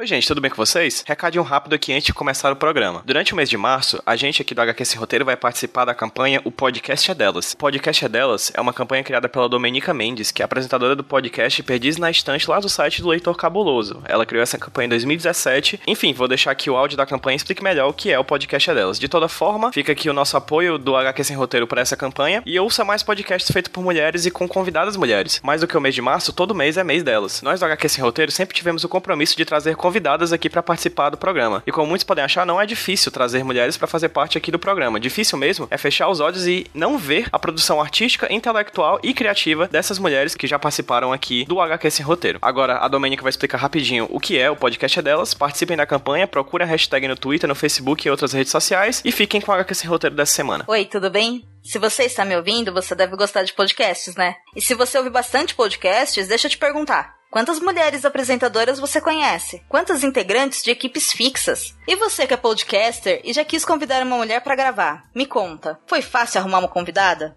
Oi, gente, tudo bem com vocês? Recadinho rápido aqui antes de começar o programa. Durante o mês de março, a gente aqui do HQ Sem Roteiro vai participar da campanha O Podcast é Delas. O Podcast é Delas é uma campanha criada pela Domenica Mendes, que é apresentadora do podcast Perdiz na Estante lá do site do Leitor Cabuloso. Ela criou essa campanha em 2017. Enfim, vou deixar aqui o áudio da campanha e explique melhor o que é o Podcast é Delas. De toda forma, fica aqui o nosso apoio do HQ Sem Roteiro para essa campanha e ouça mais podcasts feitos por mulheres e com convidadas mulheres. Mais do que o mês de março, todo mês é mês delas. Nós do HQ Roteiro sempre tivemos o compromisso de trazer convidadas aqui para participar do programa. E como muitos podem achar, não é difícil trazer mulheres para fazer parte aqui do programa. Difícil mesmo é fechar os olhos e não ver a produção artística, intelectual e criativa dessas mulheres que já participaram aqui do HQ Sem Roteiro. Agora, a Domenica vai explicar rapidinho o que é o podcast delas. Participem da campanha, procure a hashtag no Twitter, no Facebook e outras redes sociais e fiquem com o HQ Sem Roteiro dessa semana. Oi, tudo bem? Se você está me ouvindo, você deve gostar de podcasts, né? E se você ouve bastante podcasts, deixa eu te perguntar. Quantas mulheres apresentadoras você conhece? Quantas integrantes de equipes fixas? E você que é podcaster e já quis convidar uma mulher para gravar? Me conta, foi fácil arrumar uma convidada?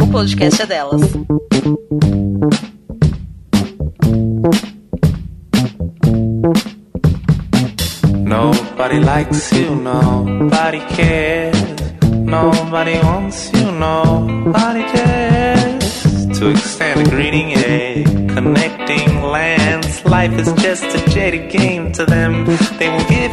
o podcast é delas. Nobody likes you, nobody cares. Nobody wants you, nobody cares. To extend a greeting, a connecting lands. Life is just a jaded game to them. They will give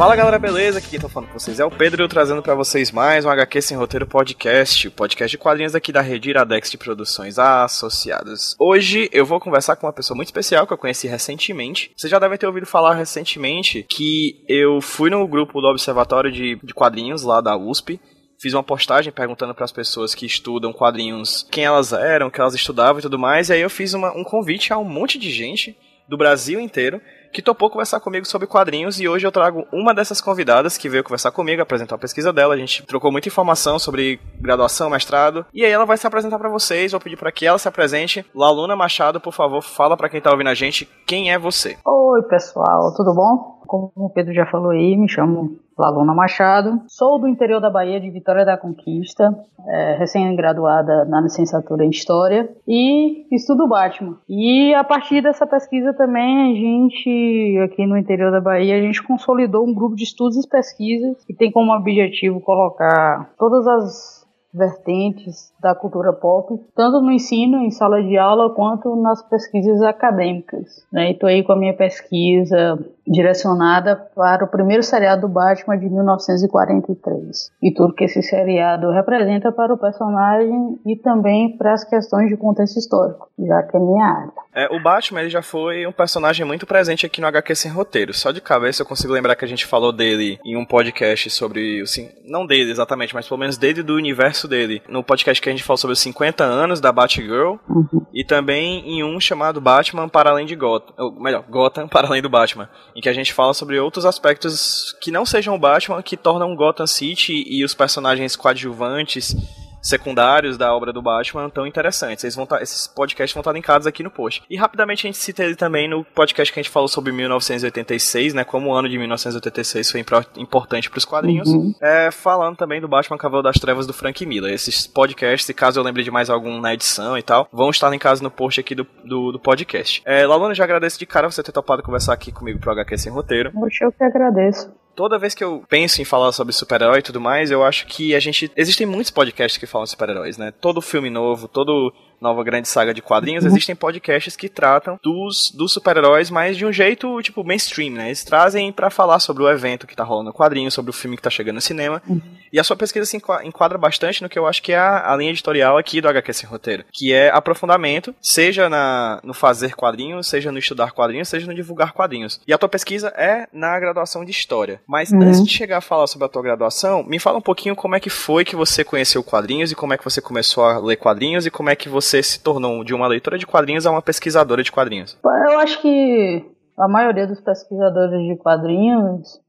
Fala galera, beleza? Aqui quem tá falando com vocês é o Pedro, trazendo para vocês mais um HQ Sem Roteiro Podcast, o podcast de quadrinhos aqui da rede Iradex de Produções Associadas. Hoje eu vou conversar com uma pessoa muito especial que eu conheci recentemente. Vocês já devem ter ouvido falar recentemente que eu fui no grupo do Observatório de, de Quadrinhos lá da USP fiz uma postagem perguntando para as pessoas que estudam quadrinhos quem elas eram, o que elas estudavam e tudo mais. E aí eu fiz uma, um convite a um monte de gente do Brasil inteiro que topou conversar comigo sobre quadrinhos e hoje eu trago uma dessas convidadas que veio conversar comigo, apresentar a pesquisa dela. A gente trocou muita informação sobre graduação, mestrado, e aí ela vai se apresentar para vocês. Vou pedir para que ela se apresente. Laluna Machado, por favor, fala para quem tá ouvindo a gente quem é você. Oi, pessoal, tudo bom? Como o Pedro já falou aí, me chamo Laluna Machado. Sou do interior da Bahia, de Vitória da Conquista, é, recém-graduada na licenciatura em História e estudo Batman. E a partir dessa pesquisa também, a gente, aqui no interior da Bahia, a gente consolidou um grupo de estudos e pesquisas que tem como objetivo colocar todas as vertentes da cultura pop, tanto no ensino, em sala de aula, quanto nas pesquisas acadêmicas. Né? Estou aí com a minha pesquisa direcionada para o primeiro seriado do Batman de 1943 e tudo que esse seriado representa para o personagem e também para as questões de contexto histórico, já que é minha área. É, o Batman ele já foi um personagem muito presente aqui no HQ Sem Roteiro. Só de cabeça eu consigo lembrar que a gente falou dele em um podcast sobre, assim, não dele exatamente, mas pelo menos dele do universo dele. No podcast que a gente falou sobre os 50 anos da Batgirl Uhum. e também em um chamado Batman para além de Gotham, ou melhor, Gotham para além do Batman, em que a gente fala sobre outros aspectos que não sejam o Batman, que tornam Gotham City e os personagens coadjuvantes secundários da obra do Batman tão interessantes. Eles vão tá, esses podcasts vão estar linkados aqui no post. E rapidamente a gente cita ele também no podcast que a gente falou sobre 1986, né? Como o ano de 1986 foi importante para os quadrinhos. Uhum. É, falando também do Batman Cavaleiro das Trevas do Frank Miller. Esses podcasts, e caso eu lembre de mais algum na edição e tal, vão estar linkados no post aqui do, do, do podcast. É, Laluna, já agradeço de cara você ter topado conversar aqui comigo pro HQ Sem Roteiro Poxa, eu que agradeço. Toda vez que eu penso em falar sobre super-herói e tudo mais, eu acho que a gente. Existem muitos podcasts que falam de super-heróis, né? Todo filme novo, todo nova grande saga de quadrinhos, existem podcasts que tratam dos, dos super-heróis, mas de um jeito, tipo, mainstream, né? Eles trazem para falar sobre o evento que tá rolando no quadrinho, sobre o filme que tá chegando no cinema. Uhum. E a sua pesquisa se enquadra bastante no que eu acho que é a, a linha editorial aqui do HQ Sem Roteiro, que é aprofundamento, seja na, no fazer quadrinhos, seja no estudar quadrinhos, seja no divulgar quadrinhos. E a tua pesquisa é na graduação de História. Mas uhum. antes de chegar a falar sobre a tua graduação, me fala um pouquinho como é que foi que você conheceu quadrinhos e como é que você começou a ler quadrinhos e como é que você se tornou de uma leitora de quadrinhos a uma pesquisadora de quadrinhos. Eu acho que a maioria dos pesquisadores de quadrinhos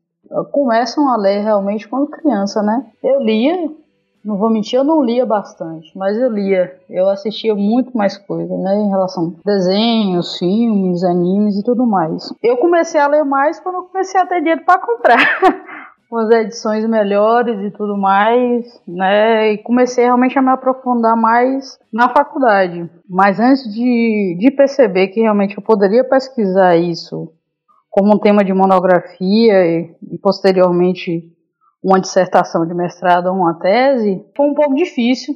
começam a ler realmente quando criança, né? Eu lia, não vou mentir, eu não lia bastante, mas eu lia. Eu assistia muito mais coisa, né? Em relação a desenhos, filmes, animes e tudo mais. Eu comecei a ler mais quando eu comecei a ter dinheiro para comprar. umas edições melhores e tudo mais, né? E comecei realmente a me aprofundar mais na faculdade. Mas antes de, de perceber que realmente eu poderia pesquisar isso como um tema de monografia e, e posteriormente uma dissertação de mestrado ou uma tese, foi um pouco difícil,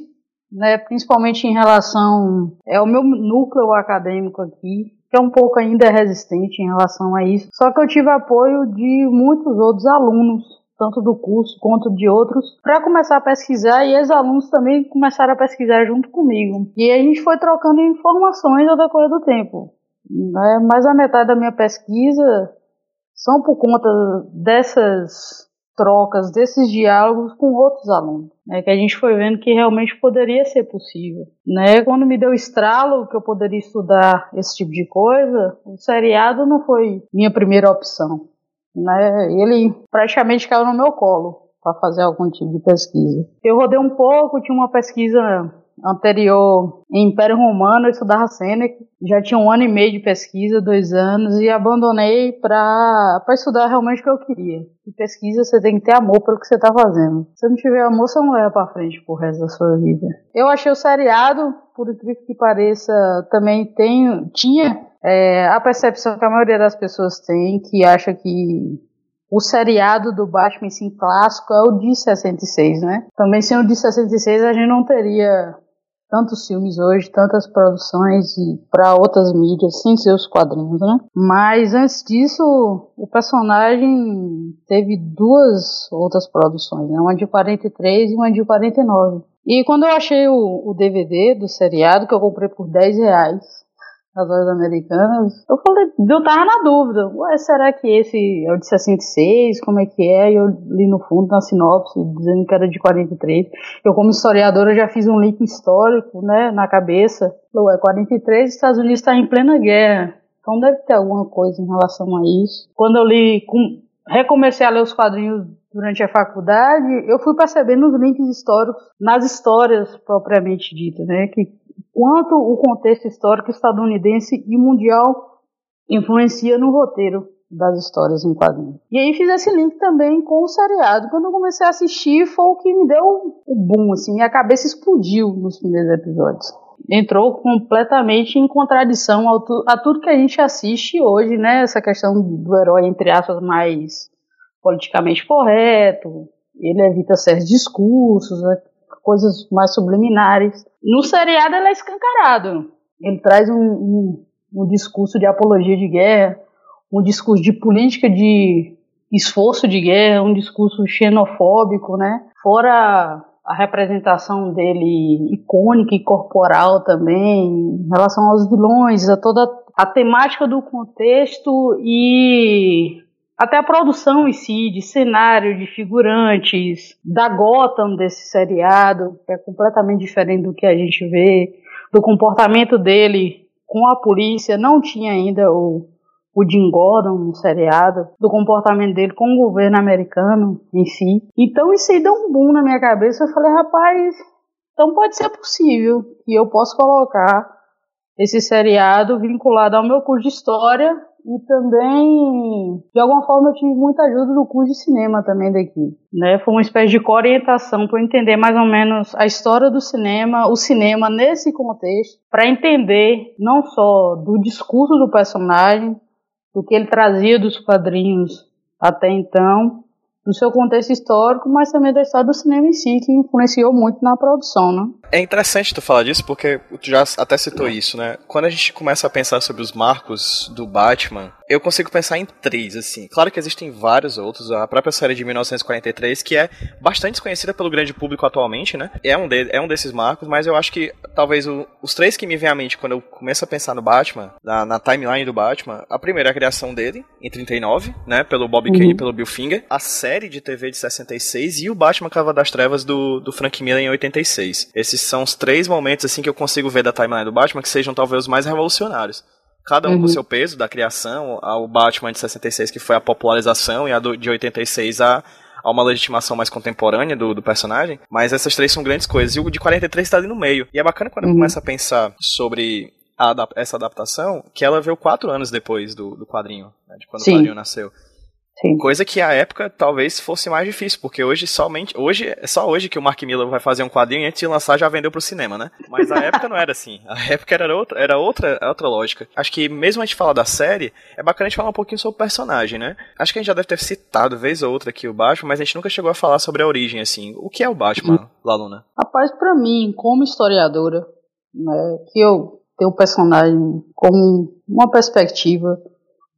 né, principalmente em relação é o meu núcleo acadêmico aqui, que é um pouco ainda resistente em relação a isso. Só que eu tive apoio de muitos outros alunos, tanto do curso quanto de outros, para começar a pesquisar e os alunos também começaram a pesquisar junto comigo. E a gente foi trocando informações ao decorrer do tempo. Né? Mais a metade da minha pesquisa são por conta dessas trocas, desses diálogos com outros alunos, né, que a gente foi vendo que realmente poderia ser possível. Né? Quando me deu estralo que eu poderia estudar esse tipo de coisa, o seriado não foi minha primeira opção. Né? Ele praticamente caiu no meu colo para fazer algum tipo de pesquisa. Eu rodei um pouco, tinha uma pesquisa anterior em Império Romano, eu estudava Sêneca, já tinha um ano e meio de pesquisa, dois anos, e abandonei para estudar realmente o que eu queria. E pesquisa você tem que ter amor pelo que você está fazendo. Se não tiver amor, você não leva para frente pro resto da sua vida. Eu achei o seriado, por incrível que pareça, também tem, tinha é, a percepção que a maioria das pessoas tem, que acha que o seriado do Batman, sim, clássico, é o de 66, né? Também sem o de 66 a gente não teria tantos filmes hoje, tantas produções e para outras mídias, sem ser os quadrinhos, né? Mas antes disso, o personagem teve duas outras produções, né? Uma de 43 e uma de 49. E quando eu achei o, o DVD do seriado, que eu comprei por 10 reais, as lojas americanas, eu falei, eu tava na dúvida, ué, será que esse é o de 66, como é que é? E eu li no fundo, na sinopse, dizendo que era de 43. Eu, como historiadora, já fiz um link histórico, né, na cabeça. Ué, 43, Estados Unidos está em plena guerra. Então deve ter alguma coisa em relação a isso. Quando eu li, com, recomecei a ler os quadrinhos durante a faculdade, eu fui percebendo os links históricos nas histórias propriamente ditas, né, que quanto o contexto histórico estadunidense e mundial influencia no roteiro das histórias em quadrinhos. E aí fiz esse link também com o seriado. Quando eu comecei a assistir, foi o que me deu o boom, assim, minha cabeça explodiu nos primeiros episódios. Entrou completamente em contradição a tudo que a gente assiste hoje, né? Essa questão do herói, entre aspas, mais politicamente correto, ele evita certos discursos, né? Coisas mais subliminares. No seriado ele é escancarado. Ele traz um, um, um discurso de apologia de guerra, um discurso de política de esforço de guerra, um discurso xenofóbico, né? Fora a representação dele icônica e corporal também, em relação aos vilões, a toda a temática do contexto e até a produção em si, de cenário, de figurantes, da Gotham desse seriado, que é completamente diferente do que a gente vê, do comportamento dele com a polícia, não tinha ainda o, o Jim Gordon no seriado, do comportamento dele com o governo americano em si. Então isso aí deu um boom na minha cabeça, eu falei, rapaz, então pode ser possível que eu possa colocar esse seriado vinculado ao meu curso de história e também, de alguma forma, eu tive muita ajuda do curso de cinema também daqui. Né? Foi uma espécie de orientação para entender mais ou menos a história do cinema, o cinema nesse contexto, para entender não só do discurso do personagem, do que ele trazia dos quadrinhos até então, do seu contexto histórico, mas também da história do cinema em si, que influenciou muito na produção, né? É interessante tu falar disso, porque tu já até citou isso, né? Quando a gente começa a pensar sobre os marcos do Batman, eu consigo pensar em três, assim. Claro que existem vários outros, a própria série de 1943, que é bastante desconhecida pelo grande público atualmente, né? É um, de, é um desses marcos, mas eu acho que talvez o, os três que me vêm à mente quando eu começo a pensar no Batman, na, na timeline do Batman, a primeira é a criação dele, em 39, né? Pelo Bob Kane e Uhum. pelo Bill Finger, a série de TV de 66 e o Batman Cava das Trevas do, do Frank Miller em 86. Esses são os três momentos, assim, que eu consigo ver da timeline do Batman que sejam talvez os mais revolucionários. Cada um Uhum. com seu peso, da criação, ao Batman de 66, que foi a popularização, e a do, de 86 a, a uma legitimação mais contemporânea do, do personagem. Mas essas três são grandes coisas. E o de 43 está ali no meio. E é bacana quando Uhum. começo a pensar sobre a essa adaptação, que ela veio quatro anos depois do, do quadrinho, né, de quando Sim. o quadrinho nasceu. Sim. Coisa que à época talvez fosse mais difícil, porque hoje somente. Hoje é só hoje que o Mark Miller vai fazer um quadrinho e antes de lançar já vendeu pro cinema, né? Mas a época não era assim. A época era outra, era outra, outra lógica. Acho que mesmo a gente falar da série, é bacana a gente falar um pouquinho sobre o personagem, né? Acho que a gente já deve ter citado vez ou outra aqui o Batman, mas a gente nunca chegou a falar sobre a origem, assim. O que é o Batman, Laluna? Rapaz, pra mim, como historiadora, né, que eu tenho o personagem como uma perspectiva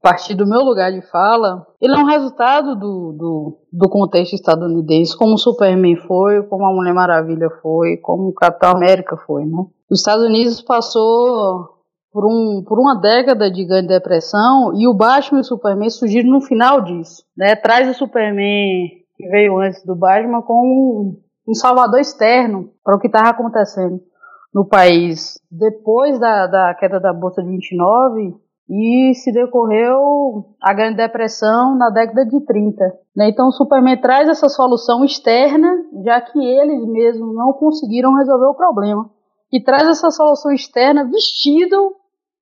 partir do meu lugar de fala, ele é um resultado do, do, do contexto estadunidense, como o Superman foi, como a Mulher Maravilha foi, como o Capitão América foi, né? Os Estados Unidos passou por, um, por uma década de grande depressão e o Batman e o Superman surgiram no final disso, né? Traz o Superman que veio antes do Batman como um salvador externo para o que estava acontecendo no país depois da, da queda da Bolsa de 29 e se decorreu a Grande Depressão na década de 30. Né? Então o Superman traz essa solução externa, já que eles mesmos não conseguiram resolver o problema. E traz essa solução externa vestido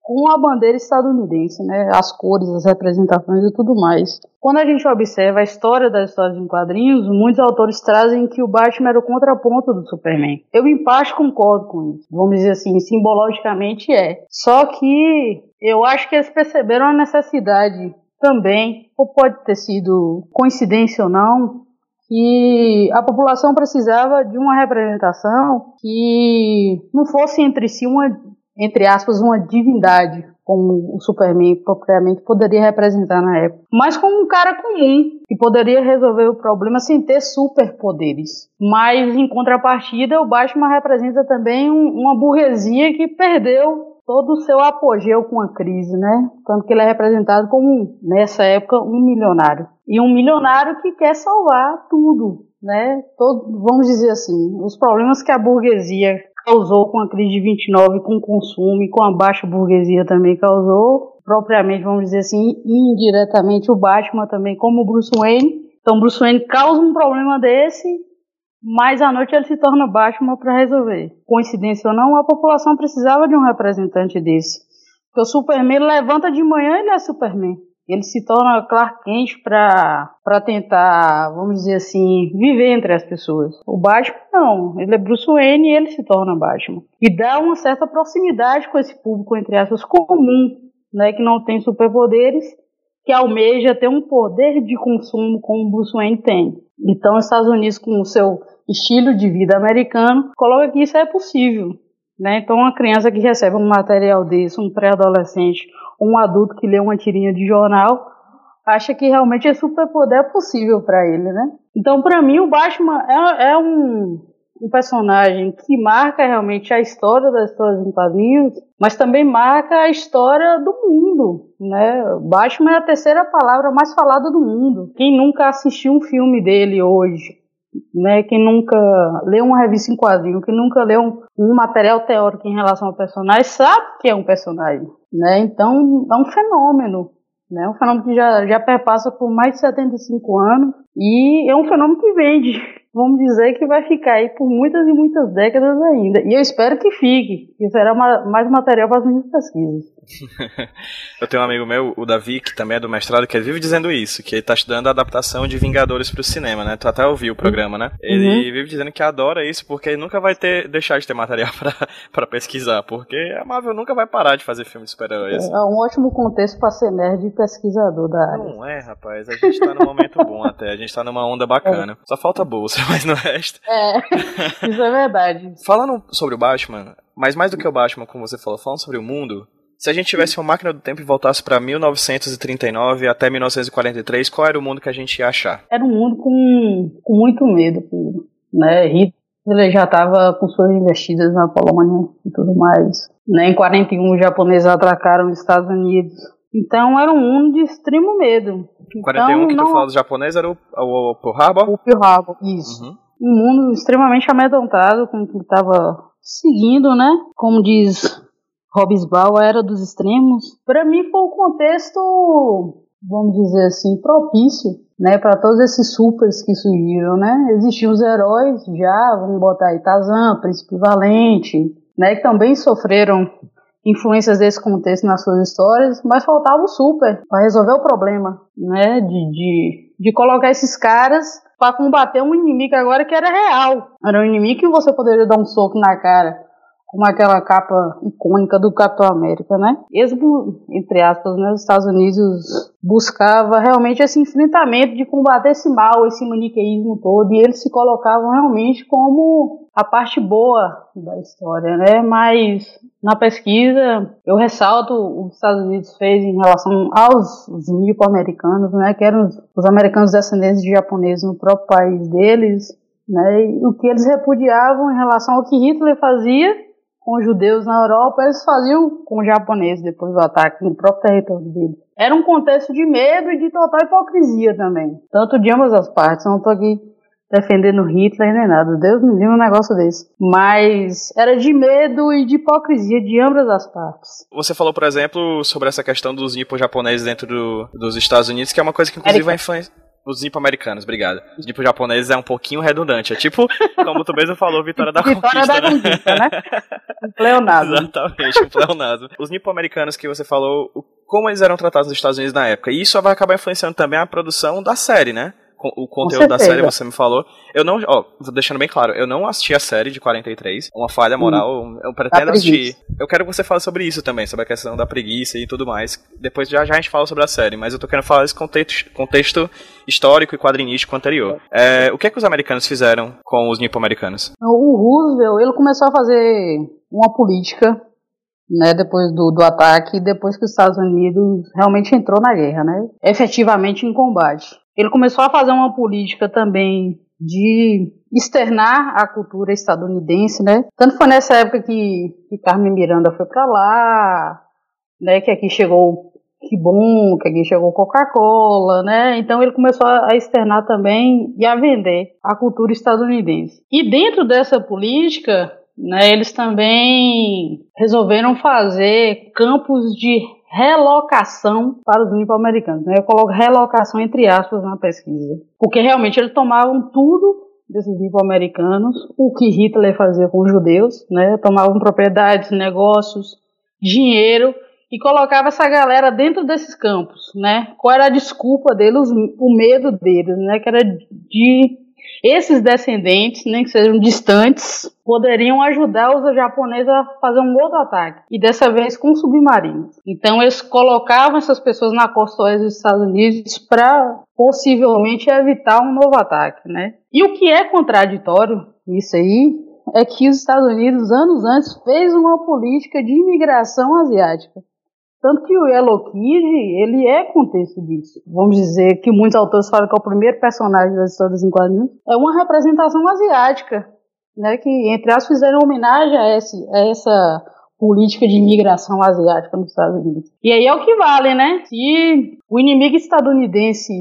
com a bandeira estadunidense, né? as cores, as representações e tudo mais. Quando a gente observa a história das histórias em quadrinhos, muitos autores trazem que o Batman era o contraponto do Superman. Eu, em parte, concordo com isso. Vamos dizer assim, simbologicamente é. Só que eu acho que eles perceberam a necessidade também, ou pode ter sido coincidência ou não, que a população precisava de uma representação que não fosse entre si uma, entre aspas, uma divindade, como o Superman propriamente poderia representar na época, mas como um cara comum que poderia resolver o problema sem ter superpoderes. Mas em contrapartida, o Batman representa também um, uma burguesia que perdeu todo o seu apogeu com a crise, né? Tanto que ele é representado como, nessa época, um milionário. E um milionário que quer salvar tudo, né? Todo, vamos dizer assim, os problemas que a burguesia causou com a crise de 29, com o consumo e com a baixa burguesia também causou, propriamente, vamos dizer assim, indiretamente o Batman também, como o Bruce Wayne. Então, Bruce Wayne causa um problema desse, mas à noite ele se torna Batman para resolver. Coincidência ou não, a população precisava de um representante desse. Porque o Superman levanta de manhã ele é Superman. Ele se torna Clark Kent para tentar, vamos dizer assim, viver entre as pessoas. O Batman não, ele é Bruce Wayne e ele se torna Batman. E dá uma certa proximidade com esse público, entre aspas, comum, né, que não tem superpoderes, que almeja ter um poder de consumo como o Bruce Wayne tem. Então, os Estados Unidos, com o seu estilo de vida americano, coloca que isso é possível. Né? Então, uma criança que recebe um material desse, um pré-adolescente, um adulto que lê uma tirinha de jornal, acha que realmente esse superpoder é possível para ele, né? Então, para mim, o Batman é, é um, um, personagem que marca realmente a história das histórias em quadrinhos, mas também marca a história do mundo, né? Batman é a terceira palavra mais falada do mundo. Quem nunca assistiu um filme dele hoje? Né, quem nunca leu uma revista em quadrinho, quem nunca leu um, um, material teórico em relação ao personagem, sabe que é um personagem. Né? Então, é um fenômeno. Né? Um fenômeno que já, já perpassa por mais de 75 anos e é um fenômeno que vende. vamos dizer que vai ficar aí por muitas e muitas décadas ainda. E eu espero que fique, que será mais material para as minhas pesquisas. eu tenho um amigo meu, o Davi, que também é do mestrado, que ele vive dizendo isso, que ele está estudando a adaptação de Vingadores para o cinema, né? Tu até ouviu o programa, né? Ele uhum. vive dizendo que adora isso porque ele nunca vai ter deixar de ter material para pesquisar, porque a Marvel nunca vai parar de fazer filme de super-heróis. É, é um ótimo contexto para ser nerd e pesquisador da área. Não é, rapaz. A gente está num momento bom até, a gente está numa onda bacana. É. Só falta bolsa, mas no resto. É, isso é verdade. Falando sobre o Batman, mas mais do que o Batman, como você falou, falando sobre o mundo, se a gente tivesse uma máquina do tempo e voltasse para 1939 até 1943, qual era o mundo que a gente ia achar? Era um mundo com, com muito medo, né? Hitler já estava com suas investidas na Polônia e tudo mais. Né? Em 41 os japoneses atracaram os Estados Unidos. Então era um mundo de extremo medo. 41 então, que tu não... fala do japonês era o, o, o Pearl Harbor? O Pearl Harbor, isso. Uhum. Um mundo extremamente amedrontado, com que estava seguindo, né? Como diz A era dos extremos. Para mim foi um contexto, vamos dizer assim, propício, né? Para todos esses supers que surgiram, né? Existiam os heróis já, vamos botar aí Tarzan, Príncipe Valente, né? Que também sofreram influências desse contexto nas suas histórias, mas faltava o super para resolver o problema, né? De, de, de colocar esses caras para combater um inimigo agora que era real. Era um inimigo que você poderia dar um soco na cara como aquela capa icônica do Capitão América, né? Mesmo, entre aspas, né, os Estados Unidos buscava realmente esse enfrentamento de combater esse mal, esse maniqueísmo todo, e eles se colocavam realmente como a parte boa da história, né? Mas na pesquisa eu ressalto o que os Estados Unidos fez em relação aos nipo-americanos, né? Que eram os americanos descendentes de japoneses no próprio país deles, né? E o que eles repudiavam em relação ao que Hitler fazia com os judeus na Europa, eles faziam com os japoneses depois do ataque no próprio território deles. Era um contexto de medo e de total hipocrisia também, tanto de ambas as partes. Não estou aqui defendendo Hitler nem nada, Deus me livre um negócio desse. Mas era de medo e de hipocrisia de ambas as partes. Você falou, por exemplo, sobre essa questão dos nipo-japoneses dentro do, dos Estados Unidos, que é uma coisa que inclusive vai influenciar os nipo-americanos, obrigado. Os nipo-japoneses é um pouquinho redundante. É tipo, como tu mesmo falou, Vitória da Vitória Conquista, da né? Conquista, né? Um pleonasmo. Exatamente, um pleonasmo. Os nipo-americanos que você falou, como eles eram tratados nos Estados Unidos na época. E isso vai acabar influenciando também a produção da série, né? O conteúdo da série, você me falou. Eu não, ó, deixando bem claro, eu não assisti a série de 43, uma falha moral, hum. eu pretendo assistir. Eu quero que você fale sobre isso também, sobre a questão da preguiça e tudo mais. Depois já, já a gente fala sobre a série, mas eu tô querendo falar desse contexto, contexto histórico e quadrinístico anterior. É, o que é que os americanos fizeram com os nipo-americanos? O Roosevelt, ele começou a fazer uma política né, depois do, do ataque, depois que os Estados Unidos realmente entrou na guerra, né, efetivamente em combate. Ele começou a fazer uma política também de externar a cultura estadunidense, né? Tanto foi nessa época que, que Carmen Miranda foi para lá, né? Que aqui chegou que bom, que aqui chegou Coca-Cola, né? Então ele começou a externar também e a vender a cultura estadunidense. E dentro dessa política, né, eles também resolveram fazer campos de relocação para os nipo-americanos. Né? Eu coloco relocação entre aspas na pesquisa. Porque realmente eles tomavam tudo desses nipo-americanos, o que Hitler fazia com os judeus, né? tomavam propriedades, negócios, dinheiro e colocava essa galera dentro desses campos, né? Qual era a desculpa deles, o medo deles, né? Que era de esses descendentes, nem que sejam distantes, poderiam ajudar os japoneses a fazer um outro ataque, e dessa vez com submarinos. Então eles colocavam essas pessoas na costa oeste dos Estados Unidos para possivelmente evitar um novo ataque, né? E o que é contraditório nisso aí é que os Estados Unidos, anos antes, fez uma política de imigração asiática. Tanto que o Yellow Kid, ele é contexto disso. Vamos dizer que muitos autores falam que é o primeiro personagem das histórias em quadrinhos. É uma representação asiática, né, que, entre aspas, fizeram homenagem a, esse, a essa política de imigração asiática nos Estados Unidos. E aí é o que vale, né? Se o inimigo estadunidense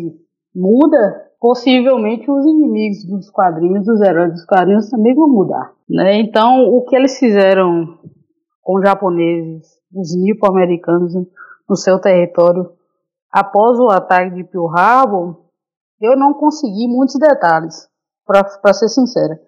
muda, possivelmente os inimigos dos quadrinhos, dos heróis dos quadrinhos também vão mudar. Né? Então, o que eles fizeram com os japoneses os nipo-americanos no seu território após o ataque de Pearl Harbor, eu não consegui muitos detalhes. para ser sincera.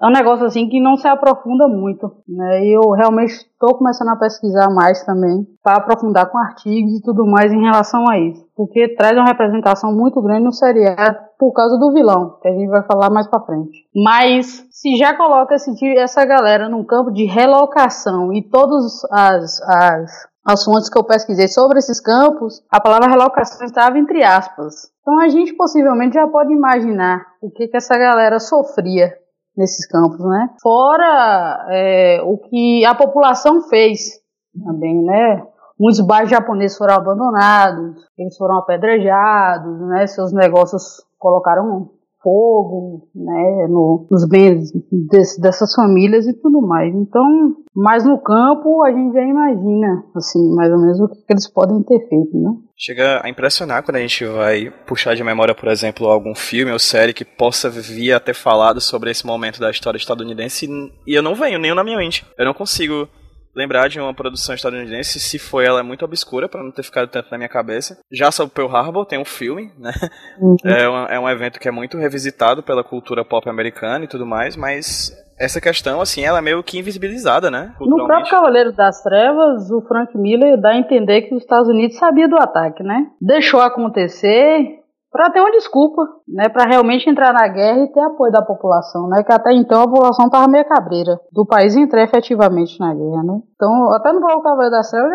É um negócio assim que não se aprofunda muito, né? E eu realmente estou começando a pesquisar mais também, para aprofundar com artigos e tudo mais em relação a isso, porque traz uma representação muito grande no seriado por causa do vilão, que a gente vai falar mais para frente. Mas se já coloca esse, essa galera num campo de relocação e todas as, as as fontes que eu pesquisei sobre esses campos, a palavra relocação estava entre aspas. Então a gente possivelmente já pode imaginar o que, que essa galera sofria nesses campos, né? Fora é, o que a população fez também, né? Muitos bairros japoneses foram abandonados, eles foram apedrejados, né? Seus negócios colocaram fogo, né, no, nos bens desse, dessas famílias e tudo mais. Então, mas no campo a gente já imagina, assim, mais ou menos o que, que eles podem ter feito, né? Chega a impressionar quando a gente vai puxar de memória, por exemplo, algum filme ou série que possa vir a ter falado sobre esse momento da história estadunidense e eu não venho nem na minha mente. Eu não consigo lembrar de uma produção estadunidense, se foi ela é muito obscura para não ter ficado tanto na minha cabeça. Já sobre Pearl Harbor tem um filme, né? Uhum. É, um, é um evento que é muito revisitado pela cultura pop americana e tudo mais, mas essa questão, assim, ela é meio que invisibilizada, né? No próprio Cavaleiro das Trevas, o Frank Miller dá a entender que os Estados Unidos sabia do ataque, né? Deixou acontecer, para ter uma desculpa, né, para realmente entrar na guerra e ter apoio da população, né, que até então a população estava meio cabreira do país entrar efetivamente na guerra, né. Então, até no próprio Cavaleiro da Selva,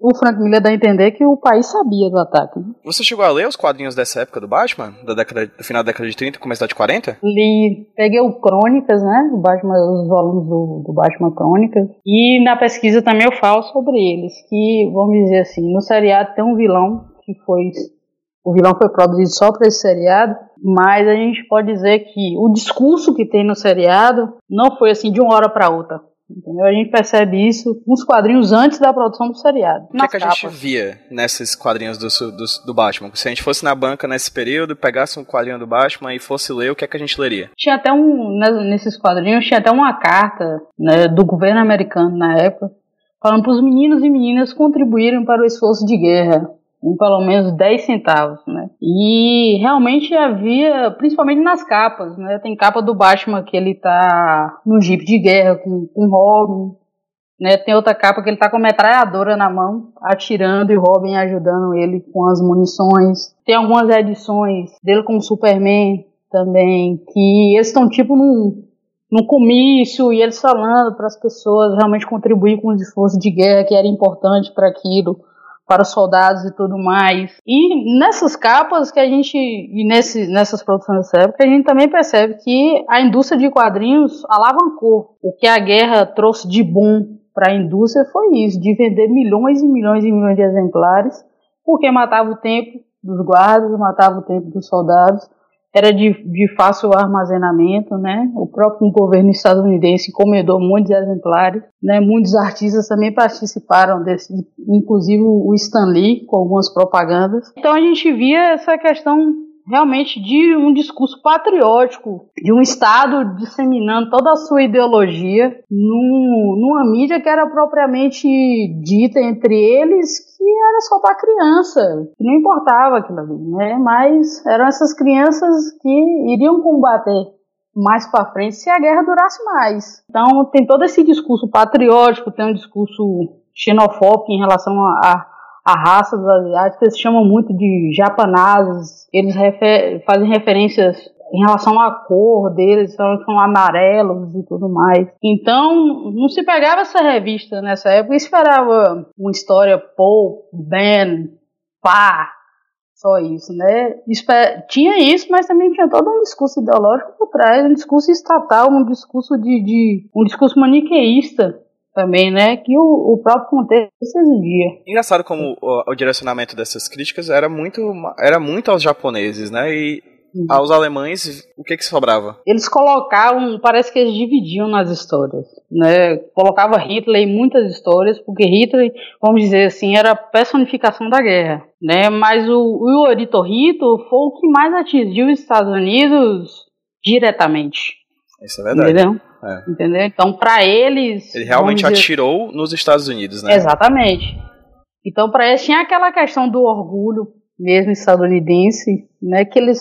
o Frank Miller dá a entender que o país sabia do ataque. Né? Você chegou a ler os quadrinhos dessa época do Batman, da década, do final da década de 30, começo da de 40? Li, peguei o Crônicas, né, o Batman, os volumes do, do Batman Crônicas, e na pesquisa também eu falo sobre eles, que, vamos dizer assim, no seriado tem um vilão que foi o vilão foi produzido só para esse seriado, mas a gente pode dizer que o discurso que tem no seriado não foi assim de uma hora para outra. Entendeu? A gente percebe isso uns quadrinhos antes da produção do seriado. O que, é que a gente via nesses quadrinhos do, do, do, Batman? Se a gente fosse na banca nesse período, pegasse um quadrinho do Batman e fosse ler, o que é que a gente leria? Tinha até um, né, nesses quadrinhos, tinha até uma carta né, do governo americano na época, falando para os meninos e meninas contribuírem para o esforço de guerra em pelo menos 10 centavos, né? E realmente havia, principalmente nas capas, né? Tem capa do Batman que ele tá no jeep de guerra com, com Robin, né? Tem outra capa que ele tá com a metralhadora na mão, atirando e Robin ajudando ele com as munições. Tem algumas edições dele com o Superman também, que eles estão tipo num, num comício e eles falando para as pessoas realmente contribuir com os esforços de guerra que era importante para aquilo para os soldados e tudo mais. E nessas capas que a gente, e nesse, nessas produções dessa época, a gente também percebe que a indústria de quadrinhos alavancou. O que a guerra trouxe de bom para a indústria foi isso, de vender milhões e milhões e milhões de exemplares, porque matava o tempo dos guardas, matava o tempo dos soldados, era de, de fácil armazenamento, né? O próprio governo estadunidense encomendou muitos exemplares, né? Muitos artistas também participaram desse, inclusive o Stan Lee, com algumas propagandas. Então a gente via essa questão realmente de um discurso patriótico, de um Estado disseminando toda a sua ideologia num, numa mídia que era propriamente dita entre eles que era só para criança, que não importava aquilo ali, né? Mas eram essas crianças que iriam combater mais para frente se a guerra durasse mais. Então tem todo esse discurso patriótico, tem um discurso xenofóbico em relação a, a a raça dos asiáticos, chamam muito de japanazes, eles refer fazem referências em relação à cor deles, são amarelos e tudo mais. Então, não se pegava essa revista nessa época e esperava uma história Paul, Ben, pá, só isso, né? Tinha isso, mas também tinha todo um discurso ideológico por trás, um discurso estatal, um discurso de, de um discurso maniqueísta também, né? Que o, o próprio contexto exigia. Engraçado como o, o, direcionamento dessas críticas era muito, era muito aos japoneses, né? E uhum. aos alemães, o que que sobrava? Eles colocavam, parece que eles dividiam nas histórias, né? Colocava Hitler em muitas histórias, porque Hitler, vamos dizer assim, era a personificação da guerra, né? Mas o, o Yorito Hito foi o que mais atingiu os Estados Unidos diretamente. Isso é verdade. Entendeu? É. Entendeu? Então, para eles. Ele realmente dizer... atirou nos Estados Unidos, né? Exatamente. Então, para eles tinha aquela questão do orgulho mesmo estadunidense, né? Que eles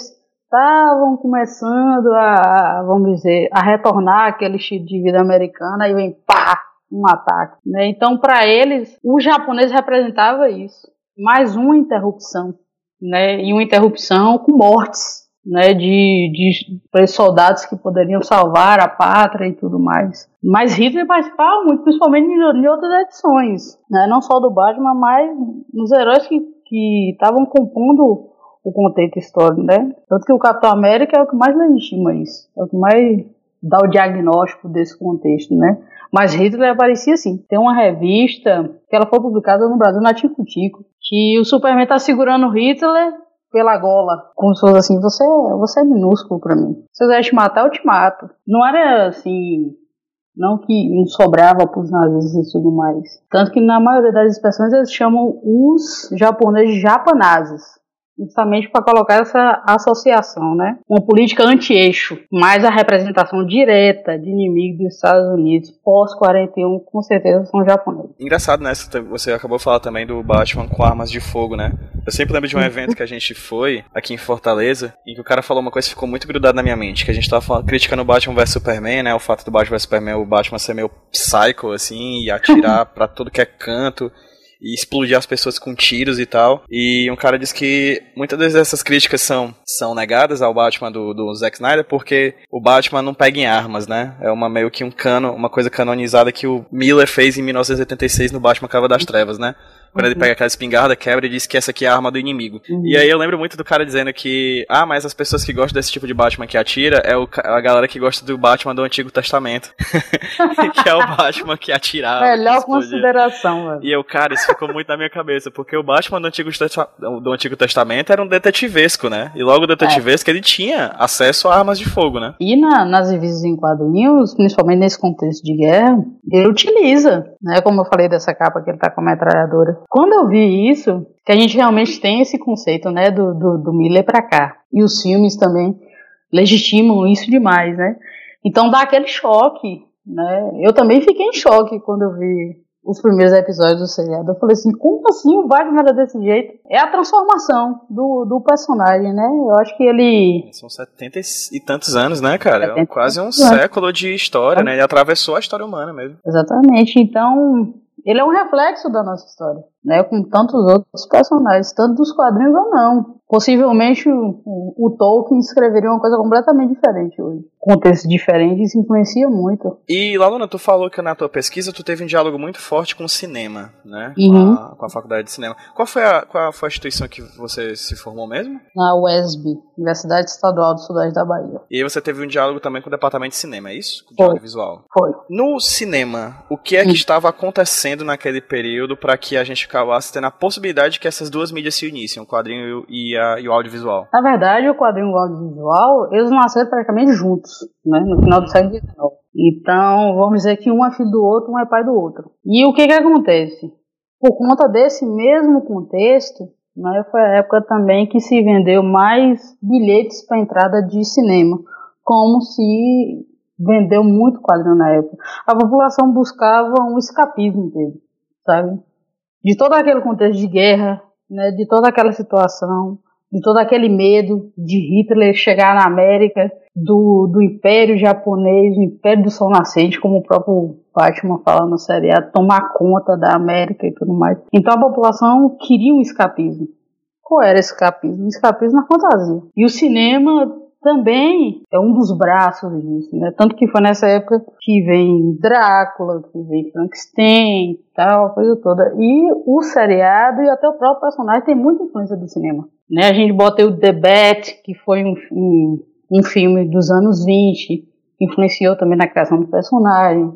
estavam começando a, vamos dizer, a retornar aquele estilo de vida americana e vem pá, um ataque. Né? Então, para eles, o japonês representava isso. Mais uma interrupção. Né? E uma interrupção com mortes né, de, de soldados que poderiam salvar a pátria e tudo mais. Mas Hitler participava muito, principalmente em, outras edições, né, não só do Batman, mas nos heróis que estavam compondo o contexto histórico, né? Tanto que o Capitão América é o que mais legitima isso, é o que mais dá o diagnóstico desse contexto, né? Mas Hitler aparecia assim. Tem uma revista que ela foi publicada no Brasil na Tico Tico, que o Superman tá segurando Hitler pela gola, como se fosse assim, você, você é minúsculo para mim. Se eu quiser te matar, eu te mato. Não era assim, não que não sobrava para os e tudo mais. Tanto que na maioria das expressões eles chamam os japoneses de japanazes justamente para colocar essa associação, né? Uma política anti-eixo, mais a representação direta de inimigos dos Estados Unidos pós-41, com certeza são japoneses. Engraçado, né? Você acabou de falar também do Batman com armas de fogo, né? Eu sempre lembro de um evento que a gente foi aqui em Fortaleza, em que o cara falou uma coisa que ficou muito grudada na minha mente, que a gente tava falando, criticando o Batman vs Superman, né? O fato do Batman vs Superman, o Batman ser meio psycho, assim, e atirar pra tudo que é canto e explodir as pessoas com tiros e tal. E um cara disse que muitas dessas críticas são, são negadas ao Batman do, do Zack Snyder porque o Batman não pega em armas, né? É uma meio que um cano, uma coisa canonizada que o Miller fez em 1986 no Batman Cava das Trevas, né? Quando uhum. ele pega aquela espingarda, quebra e diz que essa aqui é a arma do inimigo. Uhum. E aí eu lembro muito do cara dizendo que, ah, mas as pessoas que gostam desse tipo de Batman que atira é o, a galera que gosta do Batman do Antigo Testamento. que é o Batman que atirava. Melhor consideração, velho. E eu, cara, isso ficou muito na minha cabeça, porque o Batman do Antigo, do Antigo Testamento era um detetivesco, né? E logo o detetivesco é. ele tinha acesso a armas de fogo, né? E na, nas revistas em quadrinhos, principalmente nesse contexto de guerra, ele utiliza, né? Como eu falei dessa capa que ele tá com a metralhadora quando eu vi isso, que a gente realmente tem esse conceito, né, do, do, do Miller pra cá. E os filmes também legitimam isso demais, né? Então dá aquele choque, né? Eu também fiquei em choque quando eu vi os primeiros episódios do seriado. Eu falei assim, como assim o Batman era desse jeito? É a transformação do, do personagem, né? Eu acho que ele. São setenta e tantos anos, né, cara? É quase um século de história, né? Ele atravessou a história humana mesmo. Exatamente. Então, ele é um reflexo da nossa história, né? Com tantos outros personagens, tanto dos quadrinhos ou não possivelmente o, o, Tolkien escreveria uma coisa completamente diferente hoje. Contexto diferente isso influencia muito. E, Laluna, tu falou que na tua pesquisa tu teve um diálogo muito forte com o cinema, né? Uhum. Com, a, com, a, faculdade de cinema. Qual foi, a, qual foi a instituição que você se formou mesmo? Na UESB, Universidade Estadual do Sudeste da Bahia. E aí você teve um diálogo também com o departamento de cinema, é isso? Com foi. diálogo visual. Foi. No cinema, o que é que uhum. estava acontecendo naquele período para que a gente acabasse tendo a possibilidade de que essas duas mídias se unissem, o quadrinho e a a, e o audiovisual? Na verdade, o quadrinho e o audiovisual, eles nasceram praticamente juntos, né, no final do século XIX. Então, vamos dizer que um é filho do outro, um é pai do outro. E o que que acontece? Por conta desse mesmo contexto, né, foi a época também que se vendeu mais bilhetes para entrada de cinema, como se vendeu muito quadrinho na época. A população buscava um escapismo dele, sabe? De todo aquele contexto de guerra, né, de toda aquela situação, de todo aquele medo de Hitler chegar na América, do, do Império Japonês, do Império do Sol Nascente, como o próprio Batman fala no seriado, tomar conta da América e tudo mais. Então a população queria um escapismo. Qual era esse escapismo? Escapismo na fantasia. E o cinema também é um dos braços disso, né? Tanto que foi nessa época que vem Drácula, que vem Frankenstein, tal, coisa toda. E o seriado e até o próprio personagem tem muita influência do cinema. Né? A gente bota o The Bat, que foi um, um, um filme dos anos 20, que influenciou também na criação do personagem.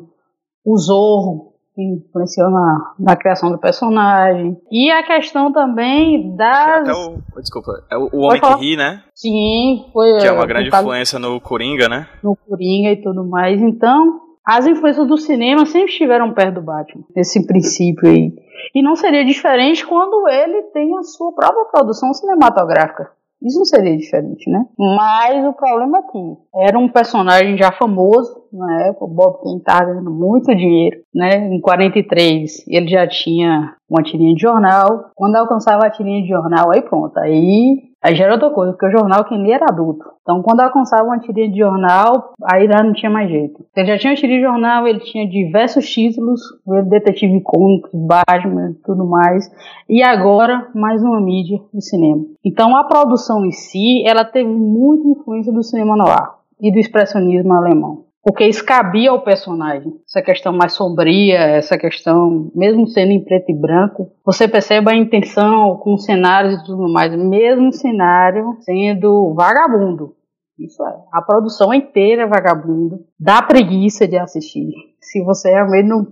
O Zorro, que influenciou na, na criação do personagem. E a questão também das. O, desculpa, é o, o Homem que Ri, né? Sim, foi. Que é uma grande influência no Coringa, né? No Coringa e tudo mais. Então, as influências do cinema sempre estiveram perto do Batman, esse princípio aí. E não seria diferente quando ele tem a sua própria produção cinematográfica. Isso não seria diferente, né? Mas o problema é que era um personagem já famoso na época, o Bob Kane estava ganhando muito dinheiro, né? Em 43 ele já tinha uma tirinha de jornal. Quando alcançava a tirinha de jornal, aí pronto, aí Aí já era outra coisa, porque o jornal quem lia era adulto. Então quando alcançava uma tirinha de jornal, aí já não tinha mais jeito. Ele já tinha uma tirinha de jornal, ele tinha diversos títulos, o Detetive Cômico, Batman e tudo mais. E agora, mais uma mídia do cinema. Então a produção em si, ela teve muita influência do cinema noir e do expressionismo alemão porque isso cabia ao personagem. Essa questão mais sombria, essa questão, mesmo sendo em preto e branco, você percebe a intenção com cenários e tudo mais, mesmo cenário sendo vagabundo. Isso é. A produção inteira é vagabundo. Dá preguiça de assistir. Se você realmente não.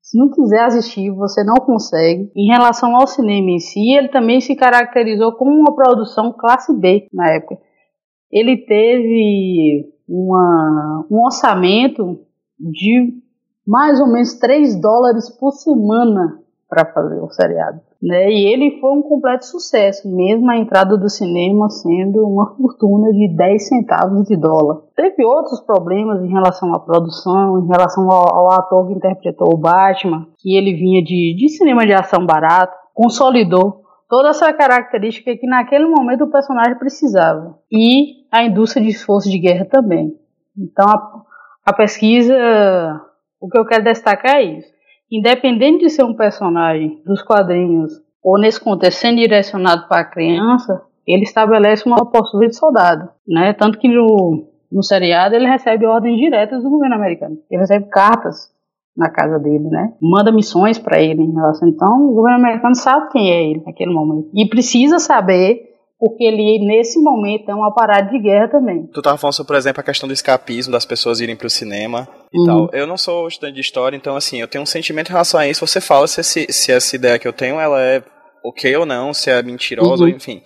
Se não quiser assistir, você não consegue. Em relação ao cinema em si, ele também se caracterizou como uma produção classe B na época. Ele teve uma, um orçamento de mais ou menos 3 dólares por semana para fazer o seriado. Né? E ele foi um completo sucesso, mesmo a entrada do cinema sendo uma fortuna de 10 centavos de dólar. Teve outros problemas em relação à produção, em relação ao, ao ator que interpretou o Batman, que ele vinha de, de cinema de ação barato, consolidou toda essa característica que naquele momento o personagem precisava. E a indústria de esforço de guerra também. Então a, a pesquisa, o que eu quero destacar é isso. Independente de ser um personagem dos quadrinhos ou nesse contexto sendo direcionado para a criança, ele estabelece uma postura de soldado, né? Tanto que no, no seriado ele recebe ordens diretas do governo americano. Ele recebe cartas na casa dele, né? Manda missões para ele em relação. Então, o governo americano sabe quem é ele naquele momento e precisa saber porque ele nesse momento é uma parada de guerra também. Tu tava falando, sobre, por exemplo, a questão do escapismo, das pessoas irem pro cinema e uhum. tal. Eu não sou estudante de história, então assim, eu tenho um sentimento em relação a isso. Você fala se, esse, se essa ideia que eu tenho, ela é ok ou não, se é mentirosa, uhum. enfim.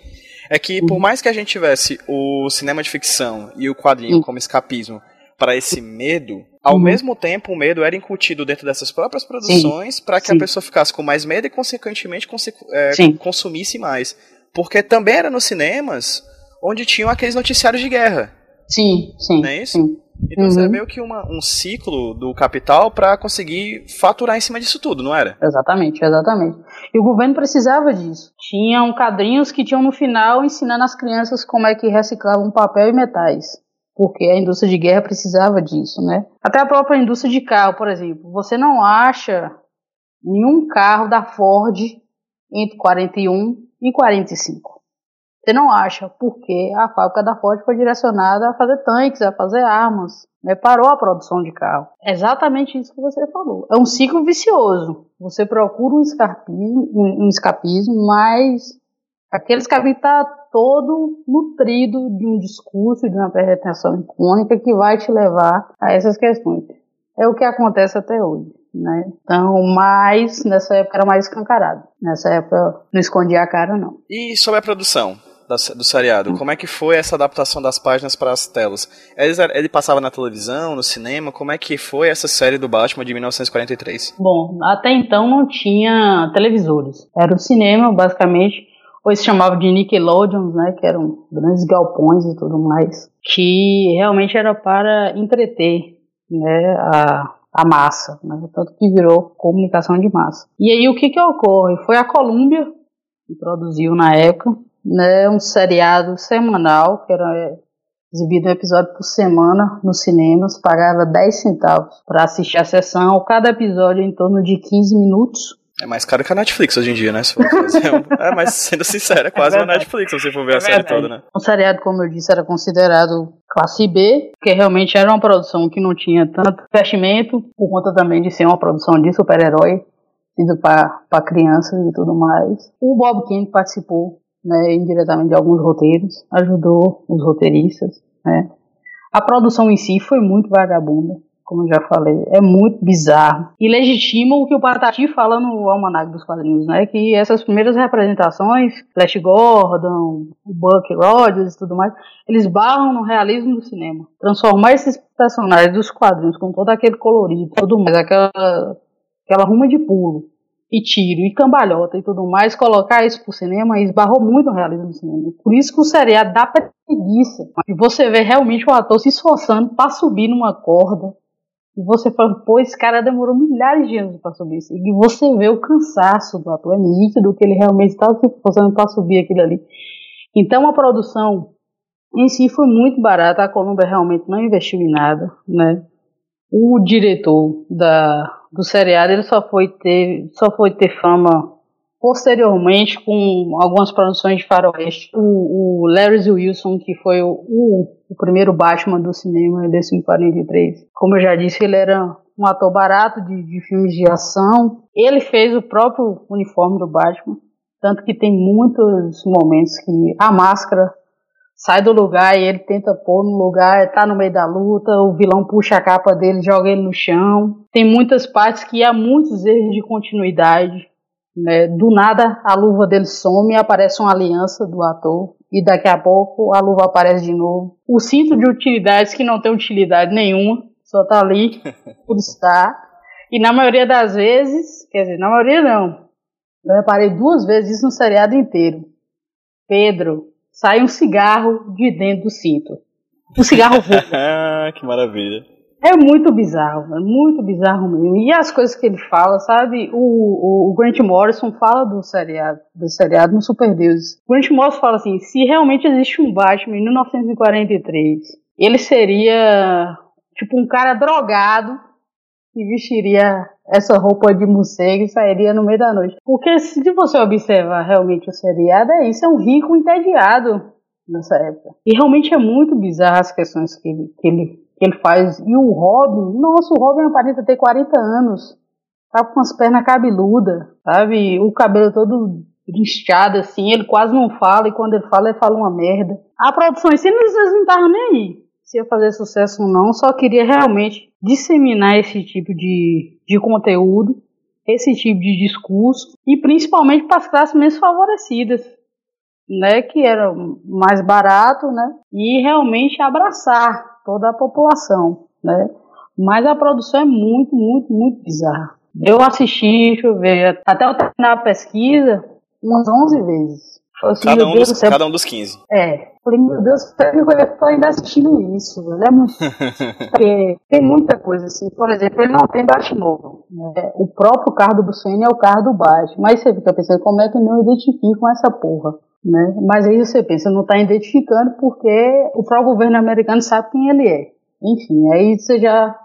É que por uhum. mais que a gente tivesse o cinema de ficção e o quadrinho uhum. como escapismo para esse medo, ao uhum. mesmo tempo, o medo era incutido dentro dessas próprias produções para que Sim. a pessoa ficasse com mais medo e, consequentemente, é, consumisse mais. Porque também era nos cinemas onde tinham aqueles noticiários de guerra. Sim, sim. Não é isso? Sim. Então uhum. é meio que uma, um ciclo do capital para conseguir faturar em cima disso tudo, não era? Exatamente, exatamente. E o governo precisava disso. Tinham quadrinhos que tinham no final ensinando as crianças como é que reciclavam papel e metais porque a indústria de guerra precisava disso, né? Até a própria indústria de carro, por exemplo, você não acha nenhum carro da Ford entre 41 e 45. Você não acha, porque a fábrica da Ford foi direcionada a fazer tanques, a fazer armas, né? parou a produção de carro. É exatamente isso que você falou. É um ciclo vicioso. Você procura um escapismo, um escapismo mas aquele escapismo está todo nutrido de um discurso, de uma apresentação icônica que vai te levar a essas questões. É o que acontece até hoje. Né? Então, mais nessa época era mais escancarado. Nessa época não escondia a cara, não. E sobre a produção do seriado, como é que foi essa adaptação das páginas para as telas? Ele, ele passava na televisão, no cinema? Como é que foi essa série do Batman de 1943? Bom, até então não tinha televisores. Era o cinema, basicamente ou se chamava de Nickelodeons, né, que eram grandes galpões e tudo mais, que realmente era para entreter, né, a, a massa, né, tanto que virou comunicação de massa. E aí o que que ocorre? Foi a Columbia que produziu na época, né, um seriado semanal, que era exibido um episódio por semana nos cinemas, pagava 10 centavos para assistir a sessão, cada episódio em torno de 15 minutos, é mais caro que a Netflix hoje em dia, né? é, mas sendo sincero, é quase é uma Netflix se você for ver é a série toda, né? O seriado, como eu disse, era considerado classe B, porque realmente era uma produção que não tinha tanto investimento, por conta também de ser uma produção de super-herói, feita para crianças e tudo mais. O Bob Kane participou, né, indiretamente de alguns roteiros, ajudou os roteiristas, né? A produção em si foi muito vagabunda como eu já falei, é muito bizarro. E legitima o que o Patati fala no Almanac dos Quadrinhos, né? Que essas primeiras representações, Flash Gordon, o Buck Rogers e tudo mais, eles barram no realismo do cinema. Transformar esses personagens dos quadrinhos com todo aquele colorido, tudo mais, aquela, aquela ruma de pulo, e tiro, e cambalhota e tudo mais, colocar isso pro cinema esbarrou muito no realismo do cinema. Por isso que o seriado dá preguiça. E você vê realmente o ator se esforçando para subir numa corda, e você fala, pô, esse cara demorou milhares de anos para subir isso. E você vê o cansaço do ator, é nítido que ele realmente estava se esforçando para subir aquilo ali. Então a produção em si foi muito barata, a Columbia realmente não investiu em nada, né? O diretor da, do seriado ele só foi ter só foi ter fama posteriormente com algumas produções de faroeste. O, o Larry Wilson, que foi o, o primeiro Batman do cinema desse 43, como eu já disse, ele era um ator barato de, de filmes de ação. Ele fez o próprio uniforme do Batman, tanto que tem muitos momentos que a máscara sai do lugar e ele tenta pôr no lugar, tá no meio da luta, o vilão puxa a capa dele, joga ele no chão. Tem muitas partes que há muitos erros de continuidade. Né? Do nada a luva dele some e aparece uma aliança do ator. E daqui a pouco a luva aparece de novo. O cinto de utilidades que não tem utilidade nenhuma, só tá ali por estar. E na maioria das vezes, quer dizer, na maioria não. Eu reparei duas vezes isso no seriado inteiro. Pedro, sai um cigarro de dentro do cinto. Um cigarro Ah, que maravilha. É muito bizarro, é muito bizarro mesmo. E as coisas que ele fala, sabe? O, o, o Grant Morrison fala do seriado, do seriado no Super. O Grant Morrison fala assim: se realmente existe um Batman em 1943, ele seria tipo um cara drogado que vestiria essa roupa de morcego e sairia no meio da noite. Porque se você observar realmente o seriado, é isso, é um rico entediado nessa época. E realmente é muito bizarro as questões que ele, que ele, que ele faz. E o Robin, nossa, o Robin aparenta ter 40 anos. Tá com as pernas cabeludas, sabe? O cabelo todo inchado assim, ele quase não fala, e quando ele fala, ele fala uma merda. A produção em si, eles não estavam nem aí se ia fazer sucesso ou não, só queria realmente disseminar esse tipo de, de conteúdo, esse tipo de discurso, e principalmente para as classes menos favorecidas, né, que era mais barato, né, e realmente abraçar toda a população, né. Mas a produção é muito, muito, muito bizarra. Eu assisti, deixa eu ver, até eu terminar a pesquisa, umas 11 vezes. Assim, cada, um dos, cada um dos 15. É. Falei, meu Deus, eu tô ainda assistindo isso. É muito... Porque tem muita coisa assim. Por exemplo, ele não tem Batmóvel. Né? O próprio carro do Wayne é o carro do Batman. Mas você fica pensando, como é que não identificam essa porra? Né? Mas aí você pensa, não está identificando porque o próprio governo americano sabe quem ele é. Enfim, aí você já